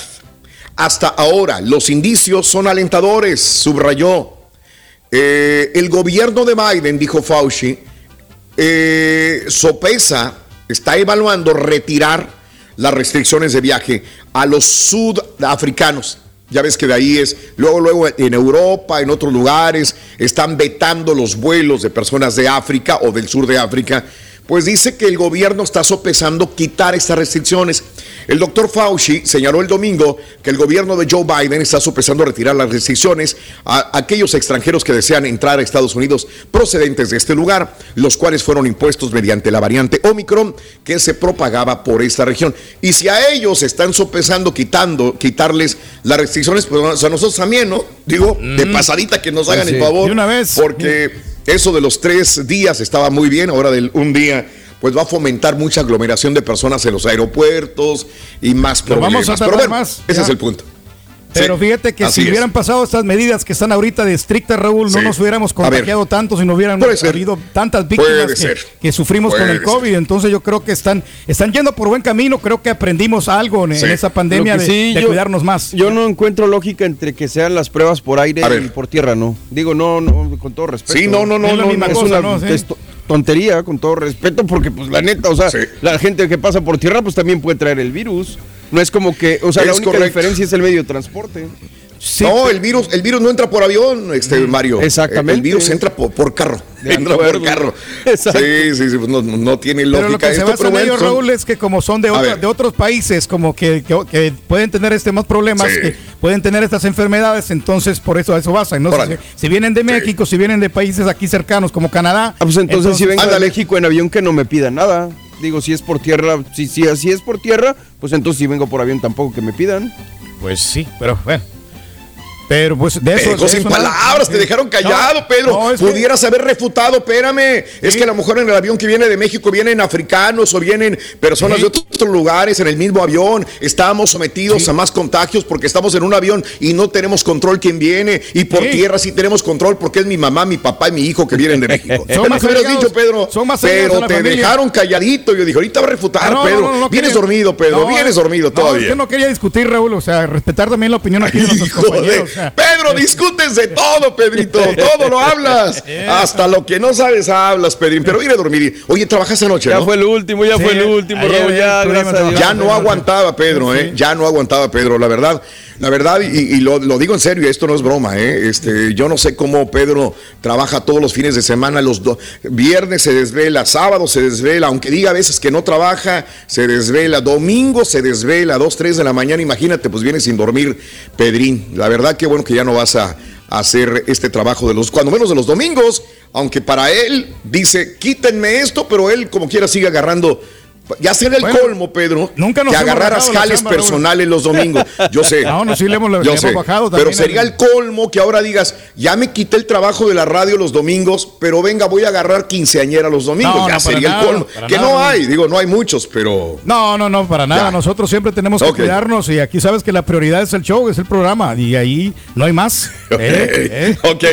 Hasta ahora, los indicios son alentadores, subrayó. Eh, el gobierno de Biden, dijo Fauci, eh, sopesa, está evaluando retirar las restricciones de viaje a los sudafricanos. Ya ves que de ahí es, luego, luego en Europa, en otros lugares, están vetando los vuelos de personas de África o del sur de África. Pues dice que el gobierno está sopesando quitar estas restricciones. El doctor Fauci señaló el domingo que el gobierno de Joe Biden está sopesando retirar las restricciones a aquellos extranjeros que desean entrar a Estados Unidos procedentes de este lugar, los cuales fueron impuestos mediante la variante Omicron que se propagaba por esta región. Y si a ellos están sopesando quitando, quitarles las restricciones, pues a nosotros también, ¿no? Digo, de pasadita que nos hagan el favor. De una vez. Porque eso de los tres días estaba muy bien, ahora del un día, pues va a fomentar mucha aglomeración de personas en los aeropuertos y más Lo vamos problemas. a Pero bueno, más, ese ya. es el punto. Pero Sí, fíjate que si es. hubieran pasado estas medidas que están ahorita de estrictas, Raúl, no Sí. nos hubiéramos A ver. contagiado tanto si no hubieran habido tantas víctimas que, sufrimos con el COVID. Entonces yo creo que están, están yendo por buen camino. Creo que aprendimos algo en, esa pandemia de, de yo- cuidarnos más. Yo no encuentro lógica entre que sean las pruebas por aire y por tierra, no. Digo, no, no, con todo respeto. Sí, no, no, no, Es la no, misma no. cosa, Es una- ¿no? sí. Es to- tontería, con todo respeto, porque pues la neta, o sea, la gente que pasa por tierra pues también puede traer el virus. No es como que, o sea, la Es única correcto. diferencia es el medio de transporte. no, el virus, el virus no entra por avión, este Mario. Exactamente. El virus entra por, por carro. De entra por carro. Exacto. Sí, sí, sí, pues no, no tiene lógica Pero lo que se esto, basa en Raúl, es que como son de, A otra- de otros países, como que, que- que pueden tener este más problemas, Sí. que pueden tener estas enfermedades, entonces por eso a eso basan. ¿no? Si, si vienen de México, si vienen de países aquí cercanos como Canadá. Ah, pues entonces, si vengo de México en avión que no me pidan nada. Digo, si es por tierra, si, si es por tierra, pues entonces si vengo por avión tampoco que me pidan. Pues sí, pero bueno. Pero pues de eso. Sin eso palabras, te dejaron callado, No, Pedro. no, es que- Pudieras haber refutado, espérame. Es que a lo mejor en el avión que viene de México vienen africanos o vienen personas Sí. de otros lugares en el mismo avión. Estamos sometidos a más contagios porque estamos en un avión y no tenemos control quién viene. Y por tierra sí tenemos control porque es mi mamá, mi papá y mi hijo que vienen de México. Son más hubieras dicho, Pedro. son más pero te familia. dejaron calladito. Yo dije, ahorita va a refutar, Pedro. no, no, no vienes dormido, Pedro. Vienes dormido todavía. yo no quería discutir, Raúl, o sea, respetar también la opinión aquí de nuestros de- compañeros. Pedro, discutes de todo, Pedrito. Todo lo hablas. Hasta lo que no sabes hablas, Pedrín. Pero vine a dormir. Oye, trabajaste anoche, Ya ¿no? fue el último, ya Sí, fue el último, Raúl, ya. Ya no aguantaba Pedro, ¿eh? Ya no aguantaba Pedro, la verdad. La verdad, y, lo, digo en serio, esto no es broma, ¿eh? Este, yo no sé cómo Pedro trabaja todos los fines de semana, los viernes se desvela, sábado se desvela, aunque diga a veces que no trabaja, se desvela, domingo se desvela, 2, 3 de la mañana, imagínate, pues viene sin dormir Pedrín. La verdad, que bueno que ya no vas a, a hacer este trabajo de los, cuando menos de los domingos, aunque para él dice, quítenme esto, pero él como quiera sigue agarrando. Ya será el Bueno, colmo, Pedro, nunca nos que agarraras jales personales los domingos. Yo sé. No, no, sí le hemos- le Yo hemos sé. bajado Pero también sería el- el colmo que ahora digas, ya me quité el trabajo de la radio los domingos, pero venga, voy a agarrar quinceañera los domingos. No, ya no, sería nada, el colmo. Que nada, no no. hay, digo, no hay muchos, pero. No, no, no, para nada. Ya. Nosotros siempre tenemos que Ok. cuidarnos y aquí sabes que la prioridad es el show, es el programa y ahí no hay más. ¿eh? ¿Eh? Ok,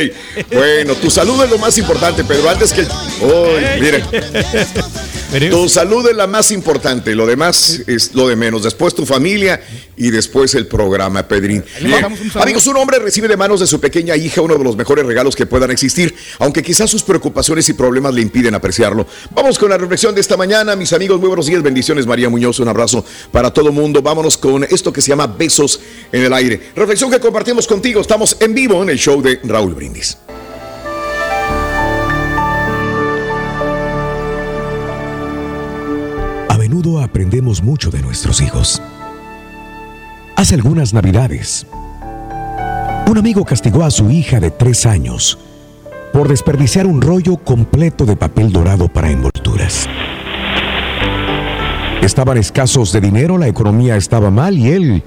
bueno, tu salud es lo más importante, Pedro. Antes que. Uy, mire. Tu salud es la más importante, lo demás es lo de menos. Después tu familia y después el programa, Pedrín. Bien. un. Amigos, un hombre recibe de manos de su pequeña hija uno de los mejores regalos que puedan existir, aunque quizás sus preocupaciones y problemas le impiden apreciarlo. Vamos con la reflexión de esta mañana, mis amigos. Muy buenos días, bendiciones, María Muñoz. Un abrazo para todo mundo. Vámonos con esto que se llama Besos en el Aire. Reflexión que compartimos contigo. Estamos en vivo en el show de Raúl Brindis. Menudo aprendemos mucho de nuestros hijos. Hace algunas navidades, un amigo castigó a su hija de tres años por desperdiciar un rollo completo de papel dorado para envolturas. Estaban escasos de dinero, la economía estaba mal y él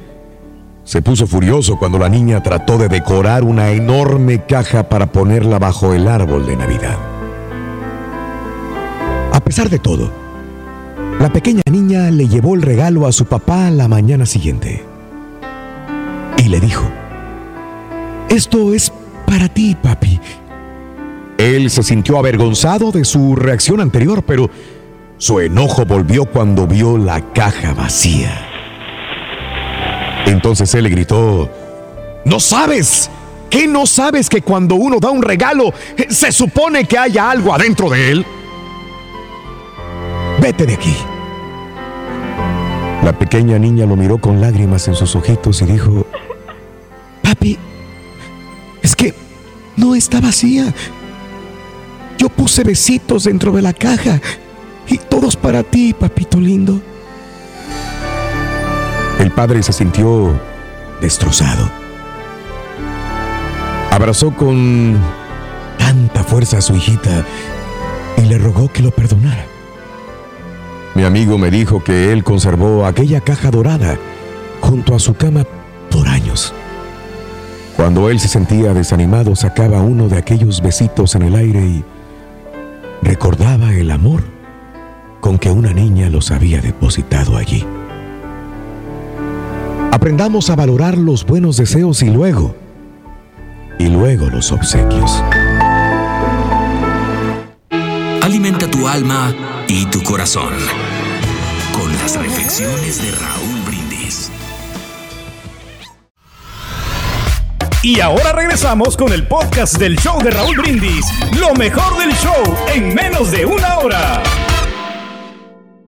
se puso furioso cuando la niña trató de decorar una enorme caja para ponerla bajo el árbol de Navidad. A pesar de todo, la pequeña niña le llevó el regalo a su papá la mañana siguiente y le dijo, esto es para ti, papi. Él se sintió avergonzado de su reacción anterior, pero su enojo volvió cuando vio la caja vacía. Entonces él le gritó, ¿no sabes? ¿Qué no sabes que cuando uno da un regalo se supone que haya algo adentro de él? Vete de aquí. La pequeña niña lo miró con lágrimas en sus ojitos y dijo, Papi, es que no está vacía. Yo puse besitos dentro de la caja y todos para ti, papito lindo. El padre se sintió destrozado. Abrazó con tanta fuerza a su hijita y le rogó que lo perdonara. Mi amigo me dijo que él conservó aquella caja dorada junto a su cama por años. Cuando él se sentía desanimado, sacaba uno de aquellos besitos en el aire y recordaba el amor con que una niña los había depositado allí. Aprendamos a valorar los buenos deseos y luego, y luego los obsequios. Alimenta tu alma y tu corazón con las reflexiones de Raúl Brindis. Y ahora regresamos con el podcast del show de Raúl Brindis. Lo mejor del show en menos de una hora.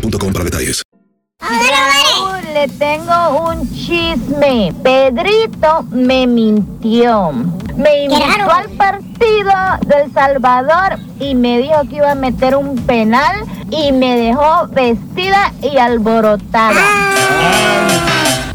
boostmobile.com para detalles. Le tengo un chisme. Pedrito me mintió. Me invitó al partido del Salvador y me dijo que iba a meter un penal y me dejó vestida y alborotada.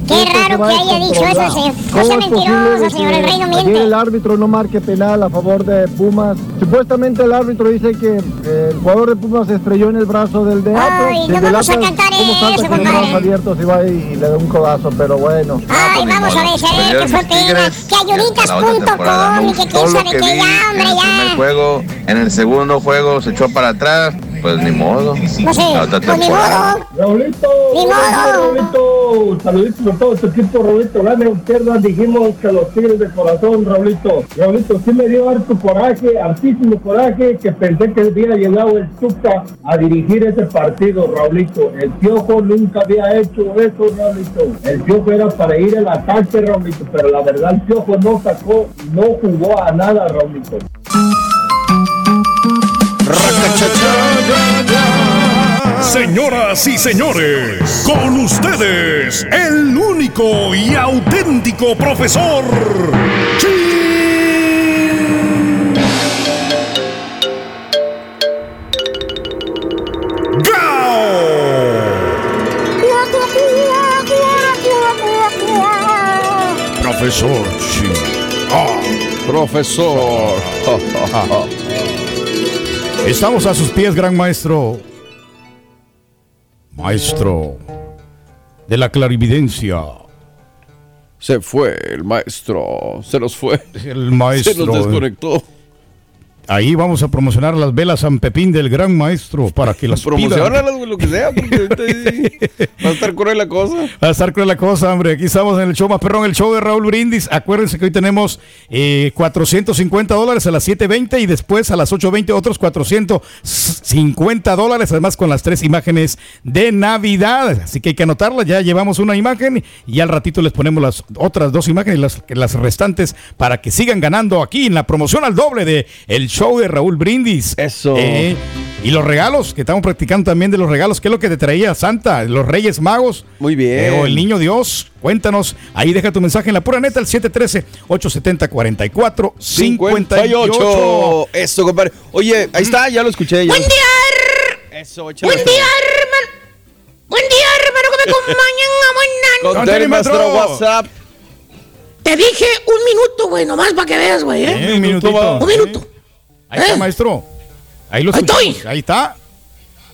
Qué raro que haya dicho eso, señor. No sea mentiroso, señor. El rey no miente. el árbitro no marque penal a favor de Pumas. Supuestamente el árbitro dice que eh, el jugador de Pumas se estrelló en el brazo del de Atlas. Ay, no del vamos a cantar ¿cómo salta eso, con los brazos compadre? abiertos y va y, y le da un codazo? Pero bueno. Ay, vamos a ver, se ve que fue Tigres, que ayuditas.com y que quién Todo lo sabe que qué ya, hombre, en el primer ya. juego, en el segundo juego se echó para atrás, pues ni modo. No sé, La otra pues ni modo. Raulito, Ni modo. Raulito, saluditos a todo tu equipo, Raulito. Gane o pierda, dijimos que los tigres de corazón, Raulito. Raulito, sí me dio harto coraje, hartísimo coraje, que pensé que había llegado el Tuca a dirigir ese partido, Raulito. El Piojo nunca había hecho eso, Raulito. El Piojo era para ir al ataque, Raulito, pero la verdad el Piojo no sacó, no jugó a nada, Raulito. Señoras y señores, con ustedes, el único y auténtico profesor. Profesor Chi. Ah, profesor. Estamos a sus pies, gran maestro. Maestro de la clarividencia. Se fue el maestro. Se nos fue. El maestro. Se nos desconectó. Ahí vamos a promocionar las velas San Pepín del gran maestro para que las. Promocionalas, lo que sea, porque va a estar cruel la cosa. Va a estar con la cosa, hombre. Aquí estamos en el show más perrón, el show de Raúl Brindis. Acuérdense que hoy tenemos eh, 450 dólares a las 7.20 y después a las 8.20 otros 450 dólares, además con las tres imágenes de Navidad. Así que hay que anotarlas. Ya llevamos una imagen y al ratito les ponemos las otras dos imágenes, las, las restantes, para que sigan ganando aquí en la promoción al doble de el show de Raúl Brindis. Eso. Y los regalos, que estamos practicando también de los regalos. ¿Qué es lo que te traía Santa? Los Reyes Magos. Muy bien. Eh, o el Niño Dios. Cuéntanos. Ahí deja tu mensaje en la pura neta, el 713-870-4458. Eso, compadre. Oye, ahí está, ya lo escuché. ya Buen día, Eso, buen día, hermano. Buen día, hermano, que me acompañan a buena Contele, maestro, WhatsApp. Te dije un minuto, güey, nomás para que veas, güey, ¿eh? Eh, un minutito. Un minuto. Ahí está, maestro. Ahí lo Ahí estoy. Ahí está.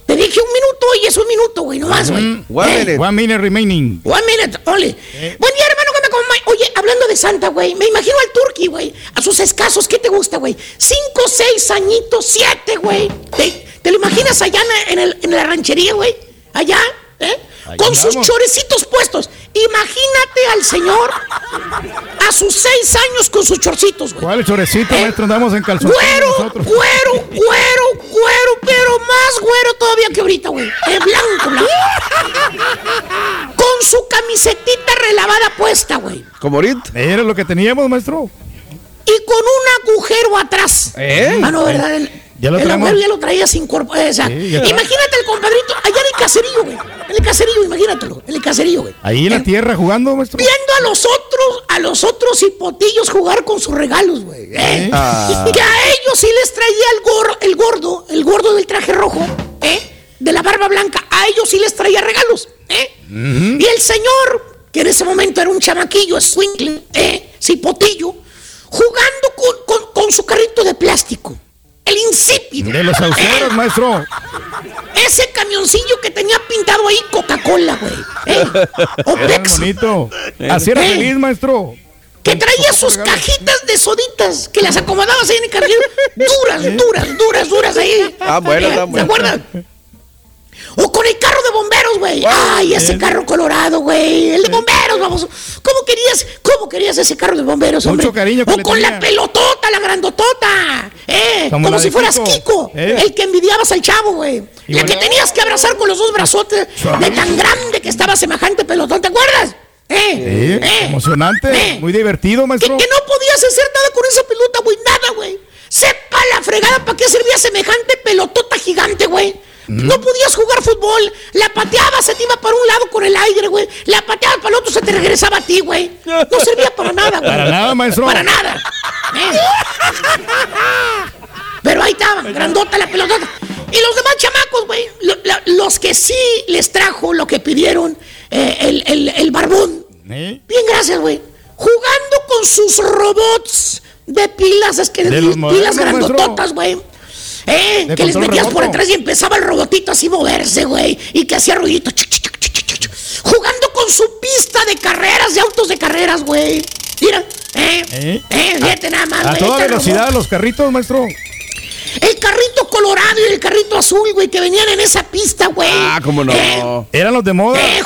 Te dije un minuto y es un minuto, güey, nomás, güey. Mm, One ¿Eh? minute. One minute remaining. One minute, only. Buen día, hermano, que me acompañan. Oye, hablando de Santa, güey, me imagino al Turqui, güey. A sus escasos, ¿qué te gusta, güey? Cinco, seis añitos, siete, güey. ¿Te, te lo imaginas allá en, el- en la ranchería, güey? Allá, ¿eh? Ahí Con sus chorecitos puestos. Imagínate al señor a sus seis años con sus chorcitos, güey. ¿Cuál chorecito, maestro? Andamos en calzón. Güero, güero, güero, güero, pero más güero todavía que ahorita, güey. Es blanco, blanco. Con su camisetita relavada puesta, güey. ¿Como ahorita? Era lo que teníamos, maestro. Y con un agujero atrás. ¿Eh? Ah, no, ¿verdad? El, Ya lo el traemos. agujero ya lo traía sin cuerpo. O sea, Sí, imagínate el compadrito allá en el caserío, güey. En el caserío, imagínatelo. En el caserío, güey. Ahí en la tierra jugando, maestro. Viendo a los otros, a los otros hipotillos jugar con sus regalos, güey. ¿eh? Ah. Que a ellos sí les traía el, gor- el gordo, el gordo del traje rojo, ¿eh? De la barba blanca. A ellos sí les traía regalos, ¿eh? Y el señor, que en ese momento era un chamaquillo, escuincle, ¿eh? Cipotillo, jugando con, con- con su carrito de plástico. El insípido. De los sauceros, ¿eh? maestro. Ese camioncillo que tenía pintado ahí Coca-Cola, güey. ¿eh? O Era bonito. Así era Eh. feliz, maestro. Que traía sus cajitas de soditas que las acomodabas ahí en el carril. Duras, duras, duras, duras ahí. Ah, bueno, está ¿Se bueno. acuerdan? O con el carro de bomberos, güey. Ay, ese carro colorado, güey. El de bomberos, vamos. ¿Cómo querías, cómo querías ese carro de bomberos, hombre? Mucho cariño que O le con tenía. la pelotota, la grandotota. Eh, Como si fueras Kiko. Kiko. Eh. El que envidiabas al chavo, güey. La que tenías que abrazar con los dos brazotes de tan grande que estaba semejante pelotón. ¿Te acuerdas? Eh, Sí, eh. emocionante, Eh. muy divertido, Que, maestro. que no podías hacer nada con esa pelota, güey. Nada, güey. Sepa la fregada para qué servía semejante pelotota gigante, güey. No podías jugar fútbol. La pateabas, se te iba para un lado con el aire, güey. La pateabas para el otro, se te regresaba a ti, güey. No servía para nada, güey. Para nada, maestro. Para nada. Eh. Pero ahí estaba, grandota la pelotota. Y los demás chamacos, güey, los que sí les trajo lo que pidieron, eh, el, el- el barbón. ¿Eh? Bien, gracias, güey. Jugando con sus robots de pilas, es que De pilas grandototas, güey. Eh, que les metías por atrás y empezaba el robotito así a moverse, güey. Y que hacía ruidito. chuc, chuc, chuc, chuc, chuc, chuc. Jugando con su pista de carreras, de autos de carreras, güey. Mira, eh, ¿Eh? eh, fíjate nada más. A güey, toda velocidad robot. los carritos, maestro. El carrito colorado y el carrito azul, güey, que venían en esa pista, güey. Ah, cómo no. Eh, Eran los de moda. eh,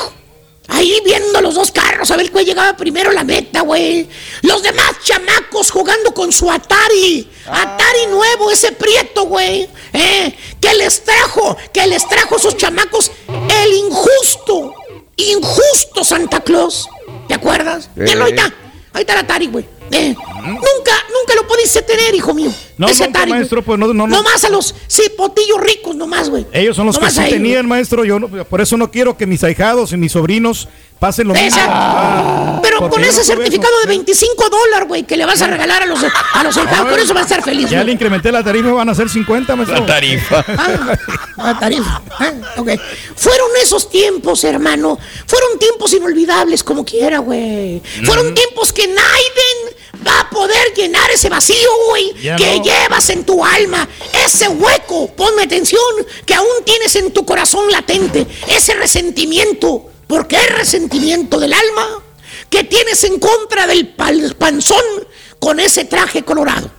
Ahí viendo los dos carros, a ver cuál llegaba primero a la meta, güey. Los demás chamacos jugando con su Atari. Atari nuevo, ese prieto, güey. Eh, que les trajo, que les trajo a esos chamacos el injusto, injusto Santa Claus. ¿Te acuerdas? Eh. Ya no, ahí está. Ahí está el Atari, güey. Eh, Nunca, nunca lo pudiste tener, hijo mío. No, ese nunca, maestro, pues no, no, no. Nomás a los cipotillos ricos, nomás, güey. Ellos son los que Nomás sí a ellos, tenían, maestro. Yo no, por eso no quiero que mis ahijados y mis sobrinos pasen lo mismo. Ah, Pero con ese certificado eso. de 25 dólares, güey, que le vas a regalar a los, a los hijados, con eso va a estar feliz, Ya le incrementé la tarifa, van a ser 50, maestro. tarifa. Ah, la tarifa. Ah, ok. Fueron esos tiempos, hermano. Fueron tiempos inolvidables, como quiera, güey. Fueron tiempos que Naiden va a poder llenar ese vacío, güey, Ya que no. llevas en tu alma. Ese hueco, ponme atención, que aún tienes en tu corazón latente. Ese resentimiento. ¿Por qué resentimiento del alma? Que tienes en contra del panzón con ese traje colorado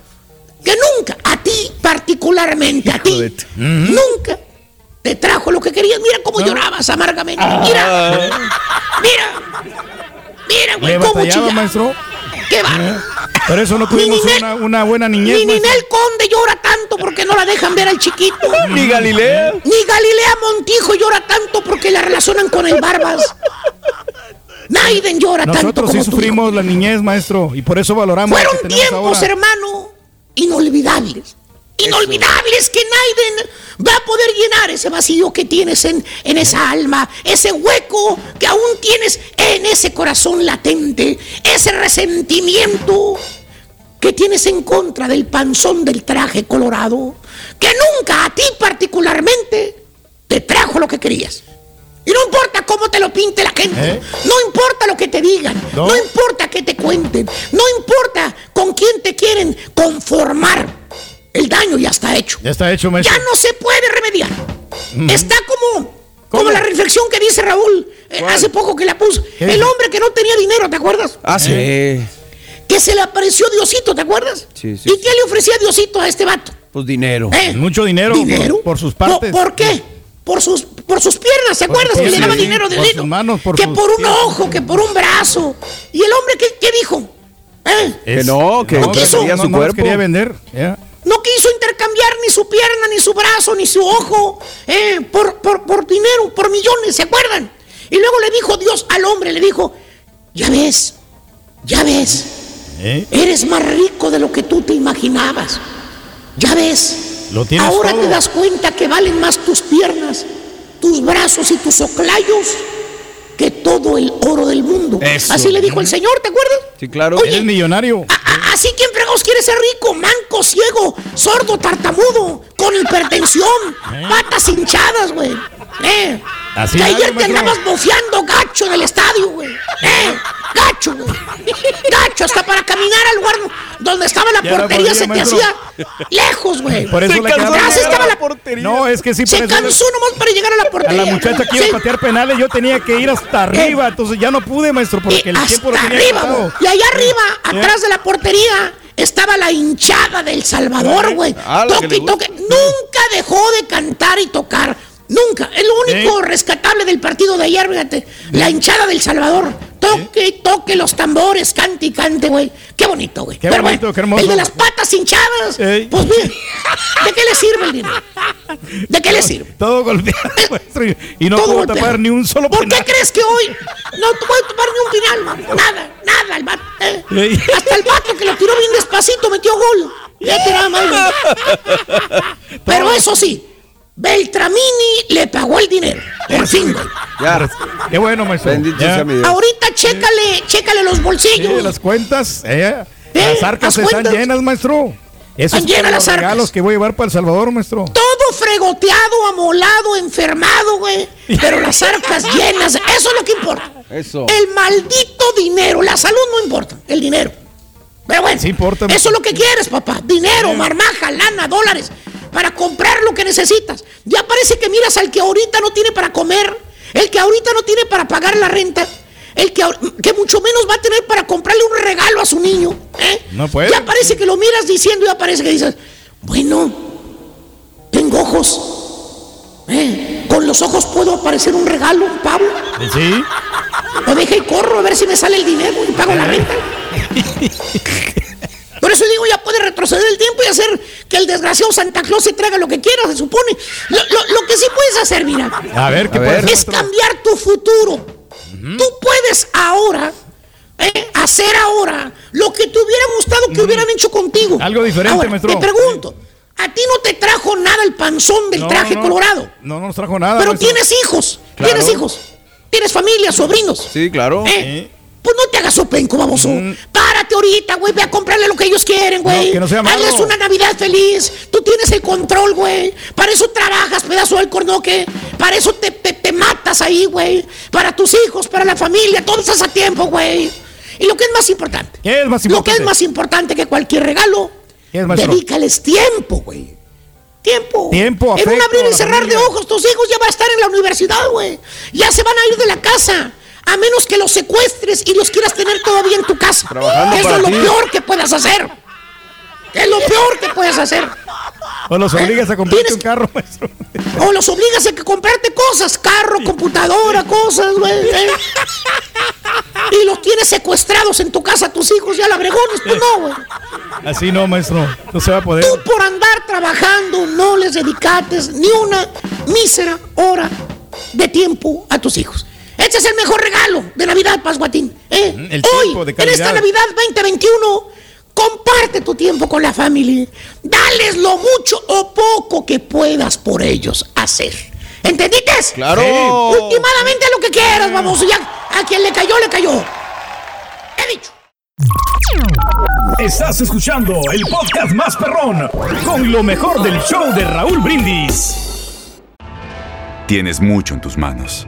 que nunca, a ti particularmente, a ti, nunca te trajo lo que querías. Mira cómo llorabas amargamente. Mira, mira, mira, güey, ¿Le cómo batallaba, chillaba. maestro? ¿Qué va? Por eso no tuvimos Ninel- una, una buena niñez. Ni maestro. Ninel Conde llora tanto porque no la dejan ver al chiquito. Ni Galilea. Ni Galilea Montijo llora tanto porque la relacionan con el Barbas. Naiden llora tanto Nosotros sí tú. sufrimos la niñez, maestro, y por eso valoramos lo Fueron tiempos, ahora. hermano, inolvidables. Inolvidables que Naiden va a poder llenar ese vacío que tienes en, en esa alma, ese hueco que aún tienes en ese corazón latente, ese resentimiento que tienes en contra del panzón del traje colorado, que nunca a ti particularmente te trajo lo que querías. Y no importa cómo te lo pinte la gente, ¿Eh? no importa lo que te digan, No. no importa que te cuenten, no importa con quién te quieren conformar, el daño ya está hecho. Ya está hecho, maestro. Ya no se puede remediar. Está como, como la reflexión que dice Raúl eh, hace poco que la puso. ¿Qué El hombre que no tenía dinero, ¿te acuerdas? Ah, sí. Que se le apareció Diosito, ¿te acuerdas? Sí, sí, ¿Y qué le ofrecía Diosito a este vato? Pues dinero. ¿Eh? Mucho dinero, ¿Dinero? Por, por sus ¿Por, partes. por qué? Por sus, por sus piernas, ¿se acuerdas? Que le daba sí, dinero, por dinero. sus manos, por que sus por un piernas. ojo, que por un brazo. ¿Y el hombre qué, qué dijo? ¿Eh? Que no, que No quiso. prefería no, su no cuerpo. quería vender. ya. No quiso intercambiar ni su pierna, ni su brazo, ni su ojo eh, por, por, por dinero, por millones, ¿se acuerdan? Y luego le dijo Dios al hombre, le dijo, ya ves, ya ves, ¿Eh? eres más rico de lo que tú te imaginabas. Ya ves, Lo ahora todo. te das cuenta que valen más tus piernas, tus brazos y tus oclayos que todo el oro del mundo. Eso. Así le dijo el Señor, ¿te acuerdas? Sí, claro. Oye, Eres millonario. Así quien fregados quiere ser rico, manco, ciego, sordo, tartamudo, con hipertensión, patas hinchadas, güey. Eh. Así que ayer te andabas bofeando gacho del estadio, güey. Eh. Gacho, güey. Gacho, hasta para caminar al lugar donde estaba la Ya no portería podía, se te hacía lejos, güey. Por eso Se cansó de estaba la portería. No, es que sí, por Se eso le- cansó nomás para llegar a la A portería. la muchacha que iba Sí. a patear penales, yo tenía que ir hasta arriba, entonces ya no pude, maestro, porque Y el tiempo lo tenía arriba. Y allá arriba, atrás de la portería, estaba la hinchada del Salvador, güey. Ah, Toque y toque. Nunca dejó de cantar y tocar. Nunca. Es lo único rescatable del partido de ayer, fíjate. La hinchada del Salvador. Toque y toque los tambores, cante y cante, güey. Qué bonito, güey. Qué Pero bonito, qué hermoso. El de las patas hinchadas. Pues bien, ¿de qué le sirve el dinero? ¿De qué le sirve? Todo golpeado, maestro, y- no pudo tapar ni un solo ¿Por penal. qué crees que hoy no te voy a tomar ni un final? Nada, nada, el vato. eh. Hasta el vato que lo tiró bien despacito metió gol. Ya más, güey. Pero eso sí, Beltramini le pagó el dinero. Por fin. Ya. Qué bueno, maestro. Bendito Ya. sea mi Dios. Ahorita chécale, chécale los Sí, bolsillos. las cuentas, eh, Eh, las arcas las están llenas, maestro. Esos Están llenas las los arcas. regalos que voy a llevar para El Salvador, maestro. Todo fregoteado, amolado, enfermado, güey. Pero las arcas llenas, eso es lo que importa. Eso. El maldito dinero. La salud no importa, el dinero. Pero bueno, Sí importa, eso es lo que quieres, papá. Dinero, marmaja, lana, dólares. Para comprar lo que necesitas. Ya parece que miras al que ahorita no tiene para comer. El que ahorita no tiene para pagar la renta. El que, que mucho menos va a tener para comprarle un regalo a su niño. ¿eh? No puede. Ya parece que lo miras diciendo, ya parece que dices, bueno, tengo ojos. ¿eh? Con los ojos puedo aparecer un regalo, un pavo. Sí. Lo deja y corro a ver si me sale el dinero y pago la renta. Por eso digo, ya puede retroceder el tiempo y hacer que el desgraciado Santa Claus se traiga lo que quiera, se supone. Lo, lo- lo que sí puedes hacer, mira, A ver, ¿qué A puede ver. hacer, es cambiar tu futuro. Tú puedes ahora eh, hacer ahora lo que te hubiera gustado que hubieran hecho contigo. Algo diferente, Ahora, maestro. Te pregunto, a ti no te trajo nada el panzón del No, traje no. colorado, No, no nos trajo nada. pero maestro. tienes hijos, Claro. tienes hijos, tienes familia, sobrinos. Sí, claro. ¿Eh? Pues no te hagas sopenco, baboso. Ahorita, güey. Ve a comprarle lo que ellos quieren, güey. No, que no sea malo. Hazles una Navidad feliz. Tú tienes el control, güey. Para eso trabajas, pedazo del cornoque. Para eso te, te, te matas ahí, güey. Para tus hijos, para la familia. Todo estás a tiempo, güey. Y lo que es más importante. ¿Qué es más Lo que es más importante que cualquier regalo. Dedícales tiempo, güey. Tiempo. Tiempo, En un afecto, abrir y cerrar de ojos, tus hijos ya van a estar en la universidad, güey. Ya se van a ir de la casa. A menos que los secuestres y los quieras tener todavía en tu casa. Trabajando Eso es lo ti. peor que puedas hacer. Es lo peor que puedes hacer. O los obligas a comprarte Tienes un carro, maestro. O los obligas a que comprarte cosas, carro, computadora, cosas, güey. ¿eh? Y los tienes secuestrados en tu casa, tus hijos ya la bregones, pues no, güey. Así no, maestro. No se va a poder. Tú por andar trabajando no les dedicates ni una mísera hora de tiempo a tus hijos. Este es el mejor regalo de Navidad, Pasguatín. ¿eh? El Hoy, tiempo de en esta. Navidad 2021, Comparte tu tiempo con la familia. Dales lo mucho o poco que puedas por ellos hacer. ¿Entendiste? Claro. Sí. Últimamente lo que quieras, vamos. Ya a quien le cayó, le cayó. He dicho. Estás escuchando el podcast más perrón con lo mejor del show de Raúl Brindis. Tienes mucho en tus manos,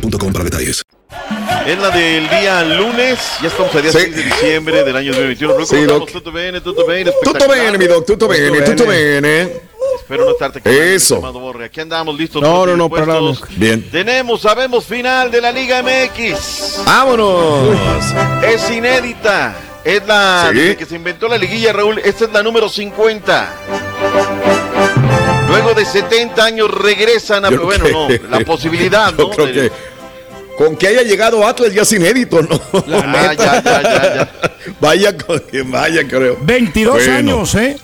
boostmobile.com para detalles. Es la del día lunes, ya estamos a día Sí. 6 de diciembre del año 2021. ¿Cómo Sí, estamos? Doc. Tutto bene, tutto bene, Tutto bene, mi doc, tutto bene, tutto bene. Espero no estarte Eso. Borre. Aquí andamos listos. No, no, no, dispuestos. para nada. Bien. Tenemos, sabemos, final de la Liga MX. ¡Vámonos! Es inédita. Es la Sí. desde que se inventó la liguilla, Raúl. Esta es la número 50. Luego de 70 años regresan a. Yo Bueno, no, la posibilidad, Yo ¿no? creo De- que con que haya llegado Atlas ya es inédito, ¿no? Ah, ya, ya, ya, ya. Vaya con que vaya, creo. 22 Bueno. años, ¿eh?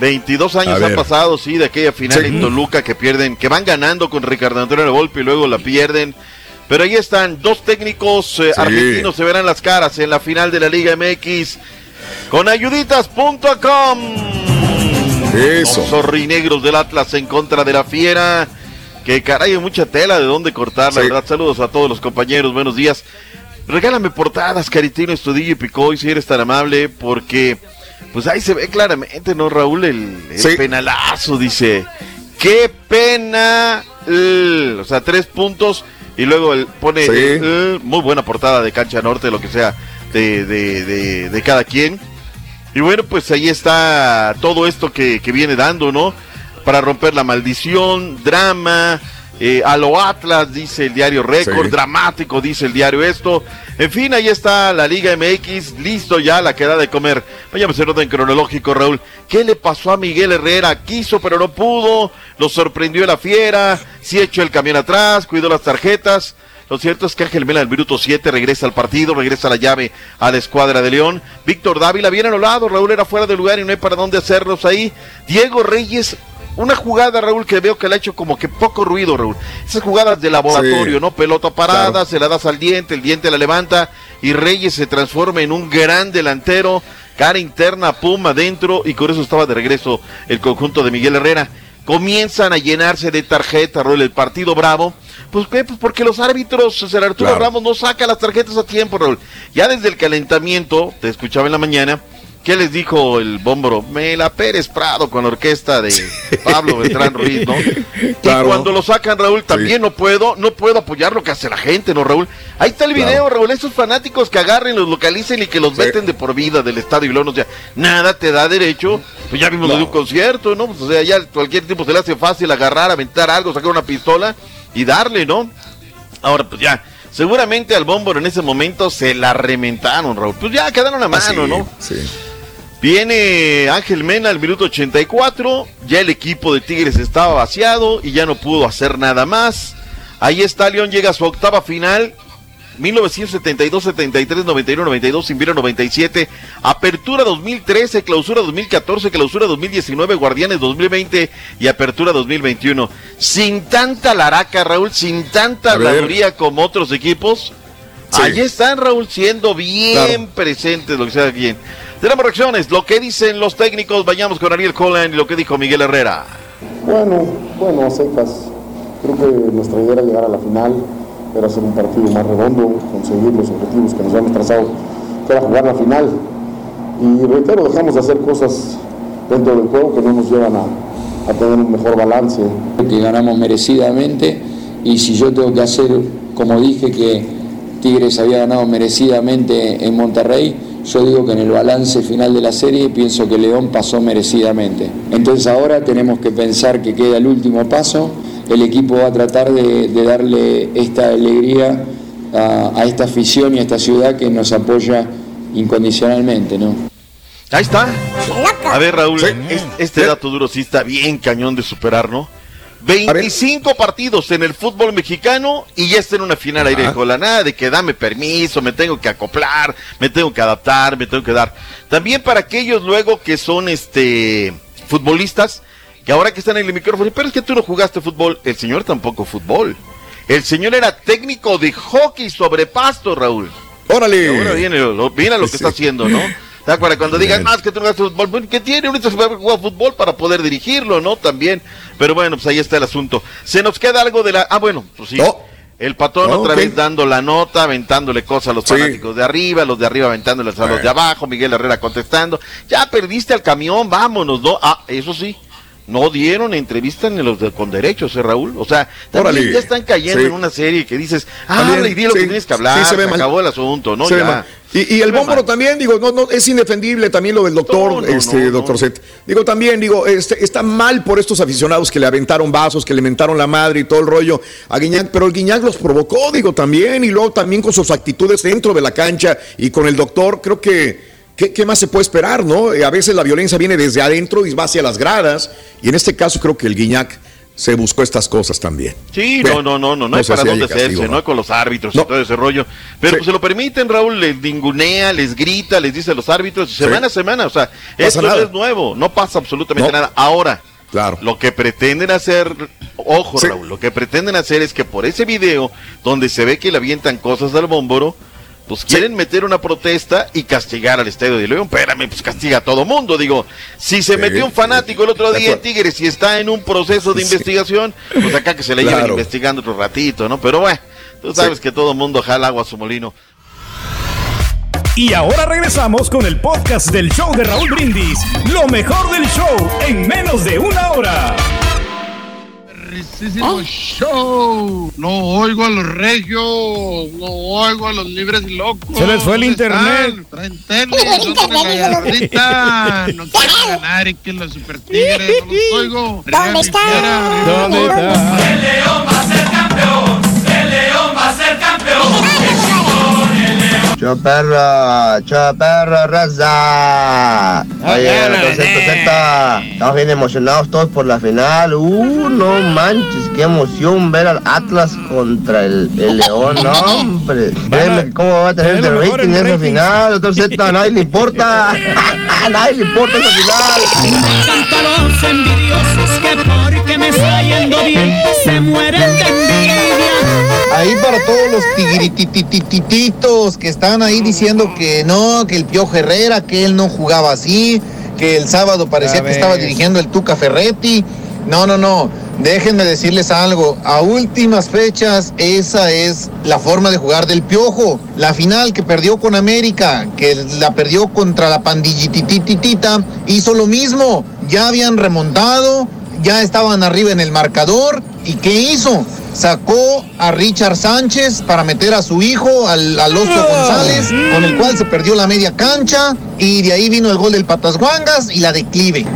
22 años han pasado, sí, de aquella final Sí. en Toluca que pierden, que van ganando con Ricardo Antonio Volpi y luego la pierden. Pero ahí están, dos técnicos eh, Sí. argentinos se verán las caras en la final de la Liga MX con ayuditas.com. Eso. Los zorrinegros del Atlas en contra de la Fiera. Que caray, hay mucha tela de dónde cortar, la Sí. verdad. Saludos a todos los compañeros, buenos días. Regálame portadas, Caritino, Estudillo y Picoy, si eres tan amable, porque pues ahí se ve claramente, ¿no, Raúl? El, el Sí. penalazo, dice. ¡Qué pena! el", o sea, tres puntos y luego el, pone Sí. muy buena portada de Cancha Norte, lo que sea, de, de, de, de cada quien. Y bueno, pues ahí está todo esto que, que viene dando, ¿no? Para romper la maldición, drama, eh, a lo Atlas, dice el diario Récord, Sí. dramático, dice el diario esto. En fin, ahí está la Liga MX, listo ya la queda de comer. Vayamos en orden cronológico, Raúl. ¿Qué le pasó a Miguel Herrera? Quiso, pero no pudo. Lo sorprendió la fiera. Sí echó el camión atrás, cuidó las tarjetas. Lo cierto es que Ángel Mela, el minuto 7, regresa al partido, regresa la llave a la escuadra de León. Víctor Dávila viene anulado, Raúl era fuera de lugar y no hay para dónde hacerlos ahí. Diego Reyes, una jugada, Raúl, que veo que le ha hecho como que poco ruido, Raúl. Esas jugadas de laboratorio, Sí. ¿no? Pelota parada, Claro. se la das al diente, el diente la levanta y Reyes se transforma en un gran delantero. Cara interna, pum, adentro y con eso estaba de regreso el conjunto de Miguel Herrera. Comienzan a llenarse de tarjetas, Raúl, el partido bravo. Pues, ¿qué? Pues porque los árbitros, César Arturo Claro. Ramos no saca las tarjetas a tiempo, Raúl. Ya desde el calentamiento, te escuchaba en la mañana, ¿Qué les dijo el bómboro? Mela Pérez Prado con la orquesta de Pablo Beltrán Ruiz, ¿no? Claro. Y cuando lo sacan, Raúl, también no puedo, no puedo apoyar lo que hace la gente, ¿no, Raúl? Ahí está el video, Raúl, esos fanáticos que agarren, los localicen y que los veten de por vida del estadio y luego, o sea, nada te da derecho, pues ya vimos lo de un concierto, ¿no? Pues, o sea, ya cualquier tipo se le hace fácil agarrar, aventar algo, sacar una pistola y darle, ¿no? Ahora, pues ya, seguramente al bómboro en ese momento se la rementaron, Raúl. Pues ya quedaron a mano, Ah, sí, ¿no? Sí. Viene Ángel Mena al minuto 84, ya el equipo de Tigres estaba vaciado y ya no pudo hacer nada más. Ahí está León, llega a su octava final, 1972, 73, 91, 92, Invierno 97, Apertura 2013, Clausura 2014, Clausura 2019, Guardianes 2020 y Apertura 2021. Sin tanta laraca, Raúl, sin tanta habladuría como otros equipos. Sí. Allí están, Raúl, siendo bien Claro. presentes, lo que sea bien. Tenemos reacciones, lo que dicen los técnicos, vayamos con Ariel Colan y lo que dijo Miguel Herrera. Bueno, bueno, secas. Creo que nuestra idea era llegar a la final, era hacer un partido más redondo, conseguir los objetivos que nos habíamos trazado, que era jugar la final. Y reitero, dejamos de hacer cosas dentro del juego que no nos llevan a, a tener un mejor balance. que ganamos merecidamente y si yo tengo que hacer, como dije que Tigres había ganado merecidamente en Monterrey, yo digo que en el balance final de la serie pienso que León pasó merecidamente. Entonces ahora tenemos que pensar que queda el último paso, el equipo va a tratar de, de darle esta alegría a, a esta afición y a esta ciudad que nos apoya incondicionalmente, ¿no? Ahí está. A ver, Raúl, es- este dato duro sí está bien cañón de superar, ¿no? 25 partidos en el fútbol mexicano y ya está en una final aire con la nada de que dame permiso, me tengo que acoplar, me tengo que adaptar, me tengo que dar. También para aquellos luego que son este futbolistas, que ahora que están en el micrófono, pero es que tú no jugaste fútbol, el señor tampoco fútbol. El señor era técnico de hockey sobre pasto, Raúl. Órale. Ahora viene lo, viene lo que está haciendo, ¿no? ¿Te acuerdas? Cuando digan más que tú no jugaste fútbol, ¿qué tiene? Ahorita se va a jugar fútbol para poder dirigirlo, ¿no? También. Pero bueno, pues ahí está el asunto. Se nos queda algo de la. Ah, bueno, pues sí. El patón No, otra vez dando la nota, aventándole cosas a los Sí. fanáticos de arriba, los de arriba aventándoles a los de abajo, Miguel Herrera contestando. Ya perdiste al camión, vámonos, ¿no? Ah, eso sí. No dieron entrevista ni los de, con derechos, ¿eh, Raúl? O sea, también Órale. ya están cayendo Sí. en una serie que dices, ah, y di lo sí, que tienes que hablar, sí, se ve se mal. acabó el asunto, ¿no? Se ve Ya. mal. Y, y el bómboro también, digo, no, no, es indefendible también lo del doctor, No, no, este, no, doctor Zet. Digo, también, digo, este, está mal por estos aficionados que le aventaron vasos, que le mentaron la madre y todo el rollo a Guiñac, pero el Guiñac los provocó, digo, también, y luego también con sus actitudes dentro de la cancha y con el doctor, creo que, ¿qué, qué más se puede esperar, no? Eh, A veces la violencia viene desde adentro y va hacia las gradas, y en este caso creo que el Guiñac se buscó estas cosas también. Sí, Bueno, no, no, no, no, no, hay para si dónde castigo, hacerse, ¿no? Con los árbitros y No. todo ese rollo. Pero Sí. pues se lo permiten, Raúl, les ningunea, les grita, les dice a los árbitros, semana a semana, o sea, Pasa esto nada. no es nuevo, no pasa absolutamente No. nada. Ahora, Claro. lo que pretenden hacer, ojo, Sí. Raúl, lo que pretenden hacer es que por ese video, donde se ve que le avientan cosas al bómboro, pues quieren meter una protesta y castigar al Estadio de León. Espérame, pues castiga a todo mundo. Digo, si se Sí, metió un fanático el otro día en. Tigres y está en un proceso de Sí. investigación, pues acá que se le lleven investigando otro ratito, ¿no? Pero bueno, tú sabes que todo mundo jala agua a su molino. Y ahora regresamos con el podcast del show de Raúl Brindis. Lo mejor del show en menos de una hora. Perrísimo show. No oigo a los regios, no oigo a los libres y locos. Se les fue el ¿Dónde internet. Traen tenis, ¿dónde la gallardita? No quieren ganar y que los super tigres, no los oigo. ¿Dónde están? ¿Dónde está? El león va a ser campeón. El león va a ser campeón. Cho perro, cho perro, raza. Oye, Z, Z, estamos bien emocionados todos por la final. Uh, no manches, qué emoción ver al Atlas contra el, el León, no, hombre. Créeme, ¿cómo va a tener el rating en esa final? Doctor Z, a nadie le importa. A nadie le importa esa final. Envidiosos que porque me está yendo bien se mueren de envidia. Ahí para todos los tigritititititos que están ahí diciendo que no, que el Piojo Herrera, que él no jugaba así, que el sábado parecía que estaba dirigiendo el Tuca Ferretti. No, no, no. Déjenme decirles algo, a últimas fechas esa es la forma de jugar del Piojo. La final que perdió con América, que la perdió contra la pandillitititita, hizo lo mismo. Ya habían remontado, ya estaban arriba en el marcador. ¿Y qué hizo? Sacó a Richard Sánchez para meter a su hijo, al, al Oso González, con el cual se perdió la media cancha. Y de ahí vino el gol del Patas Guangas y la declive.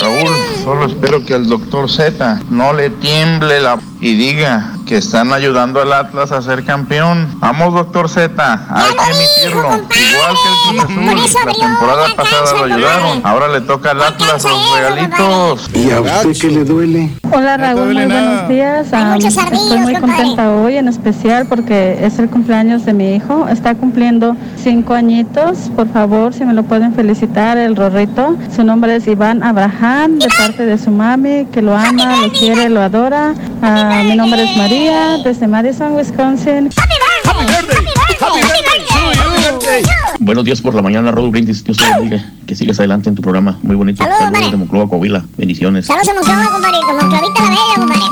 Raúl, solo espero que al doctor Z no le tiemble la y diga que están ayudando al Atlas a ser campeón. Vamos, doctor Z, hay que emitirlo. Igual que el Cruz Azul, la temporada pasada lo ayudaron. Ahora le toca al Atlas los regalitos. ¿Y a usted qué le duele? Hola Raúl, muy buenos días. Am, estoy muy contenta hoy en especial porque es el cumpleaños de mi hijo. Está cumpliendo cinco añitos. Por favor, si me lo pueden felicitar, el Rorrito. Su nombre es Iván Abraham, de parte de su mami, que lo ama, lo quiere, lo adora. Ah, mi nombre es María, desde Madison, Wisconsin. Buenos días por la mañana, Raúl Brindis. Dios te bendiga. Que sigas adelante en tu programa. Muy bonito. Saludos, Saludos de Monclova, Coahuila. Bendiciones. Saludos a Monclova, compadrito. Monclovita la bella, compadre.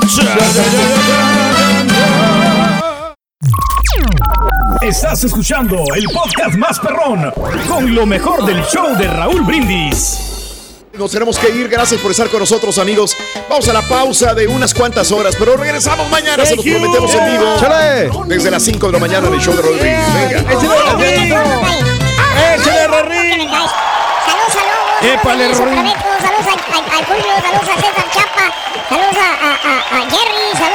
Estás escuchando el podcast más perrón con lo mejor del show de Raúl Brindis. Nos tenemos que ir, gracias por estar con nosotros amigos. Vamos a la pausa de unas cuantas horas, pero regresamos mañana, se los Thank you. prometemos en vivo. Chale. Desde las 5 de la mañana en el show de Rodríguez. Venga. ¡Échale, Rorín! Saludos, saludos. Épale, Saludos a Rorín. Prometo, Saludos al Julio, saludos a César Chapa, saludos a, a- a- a Jerry, saludos.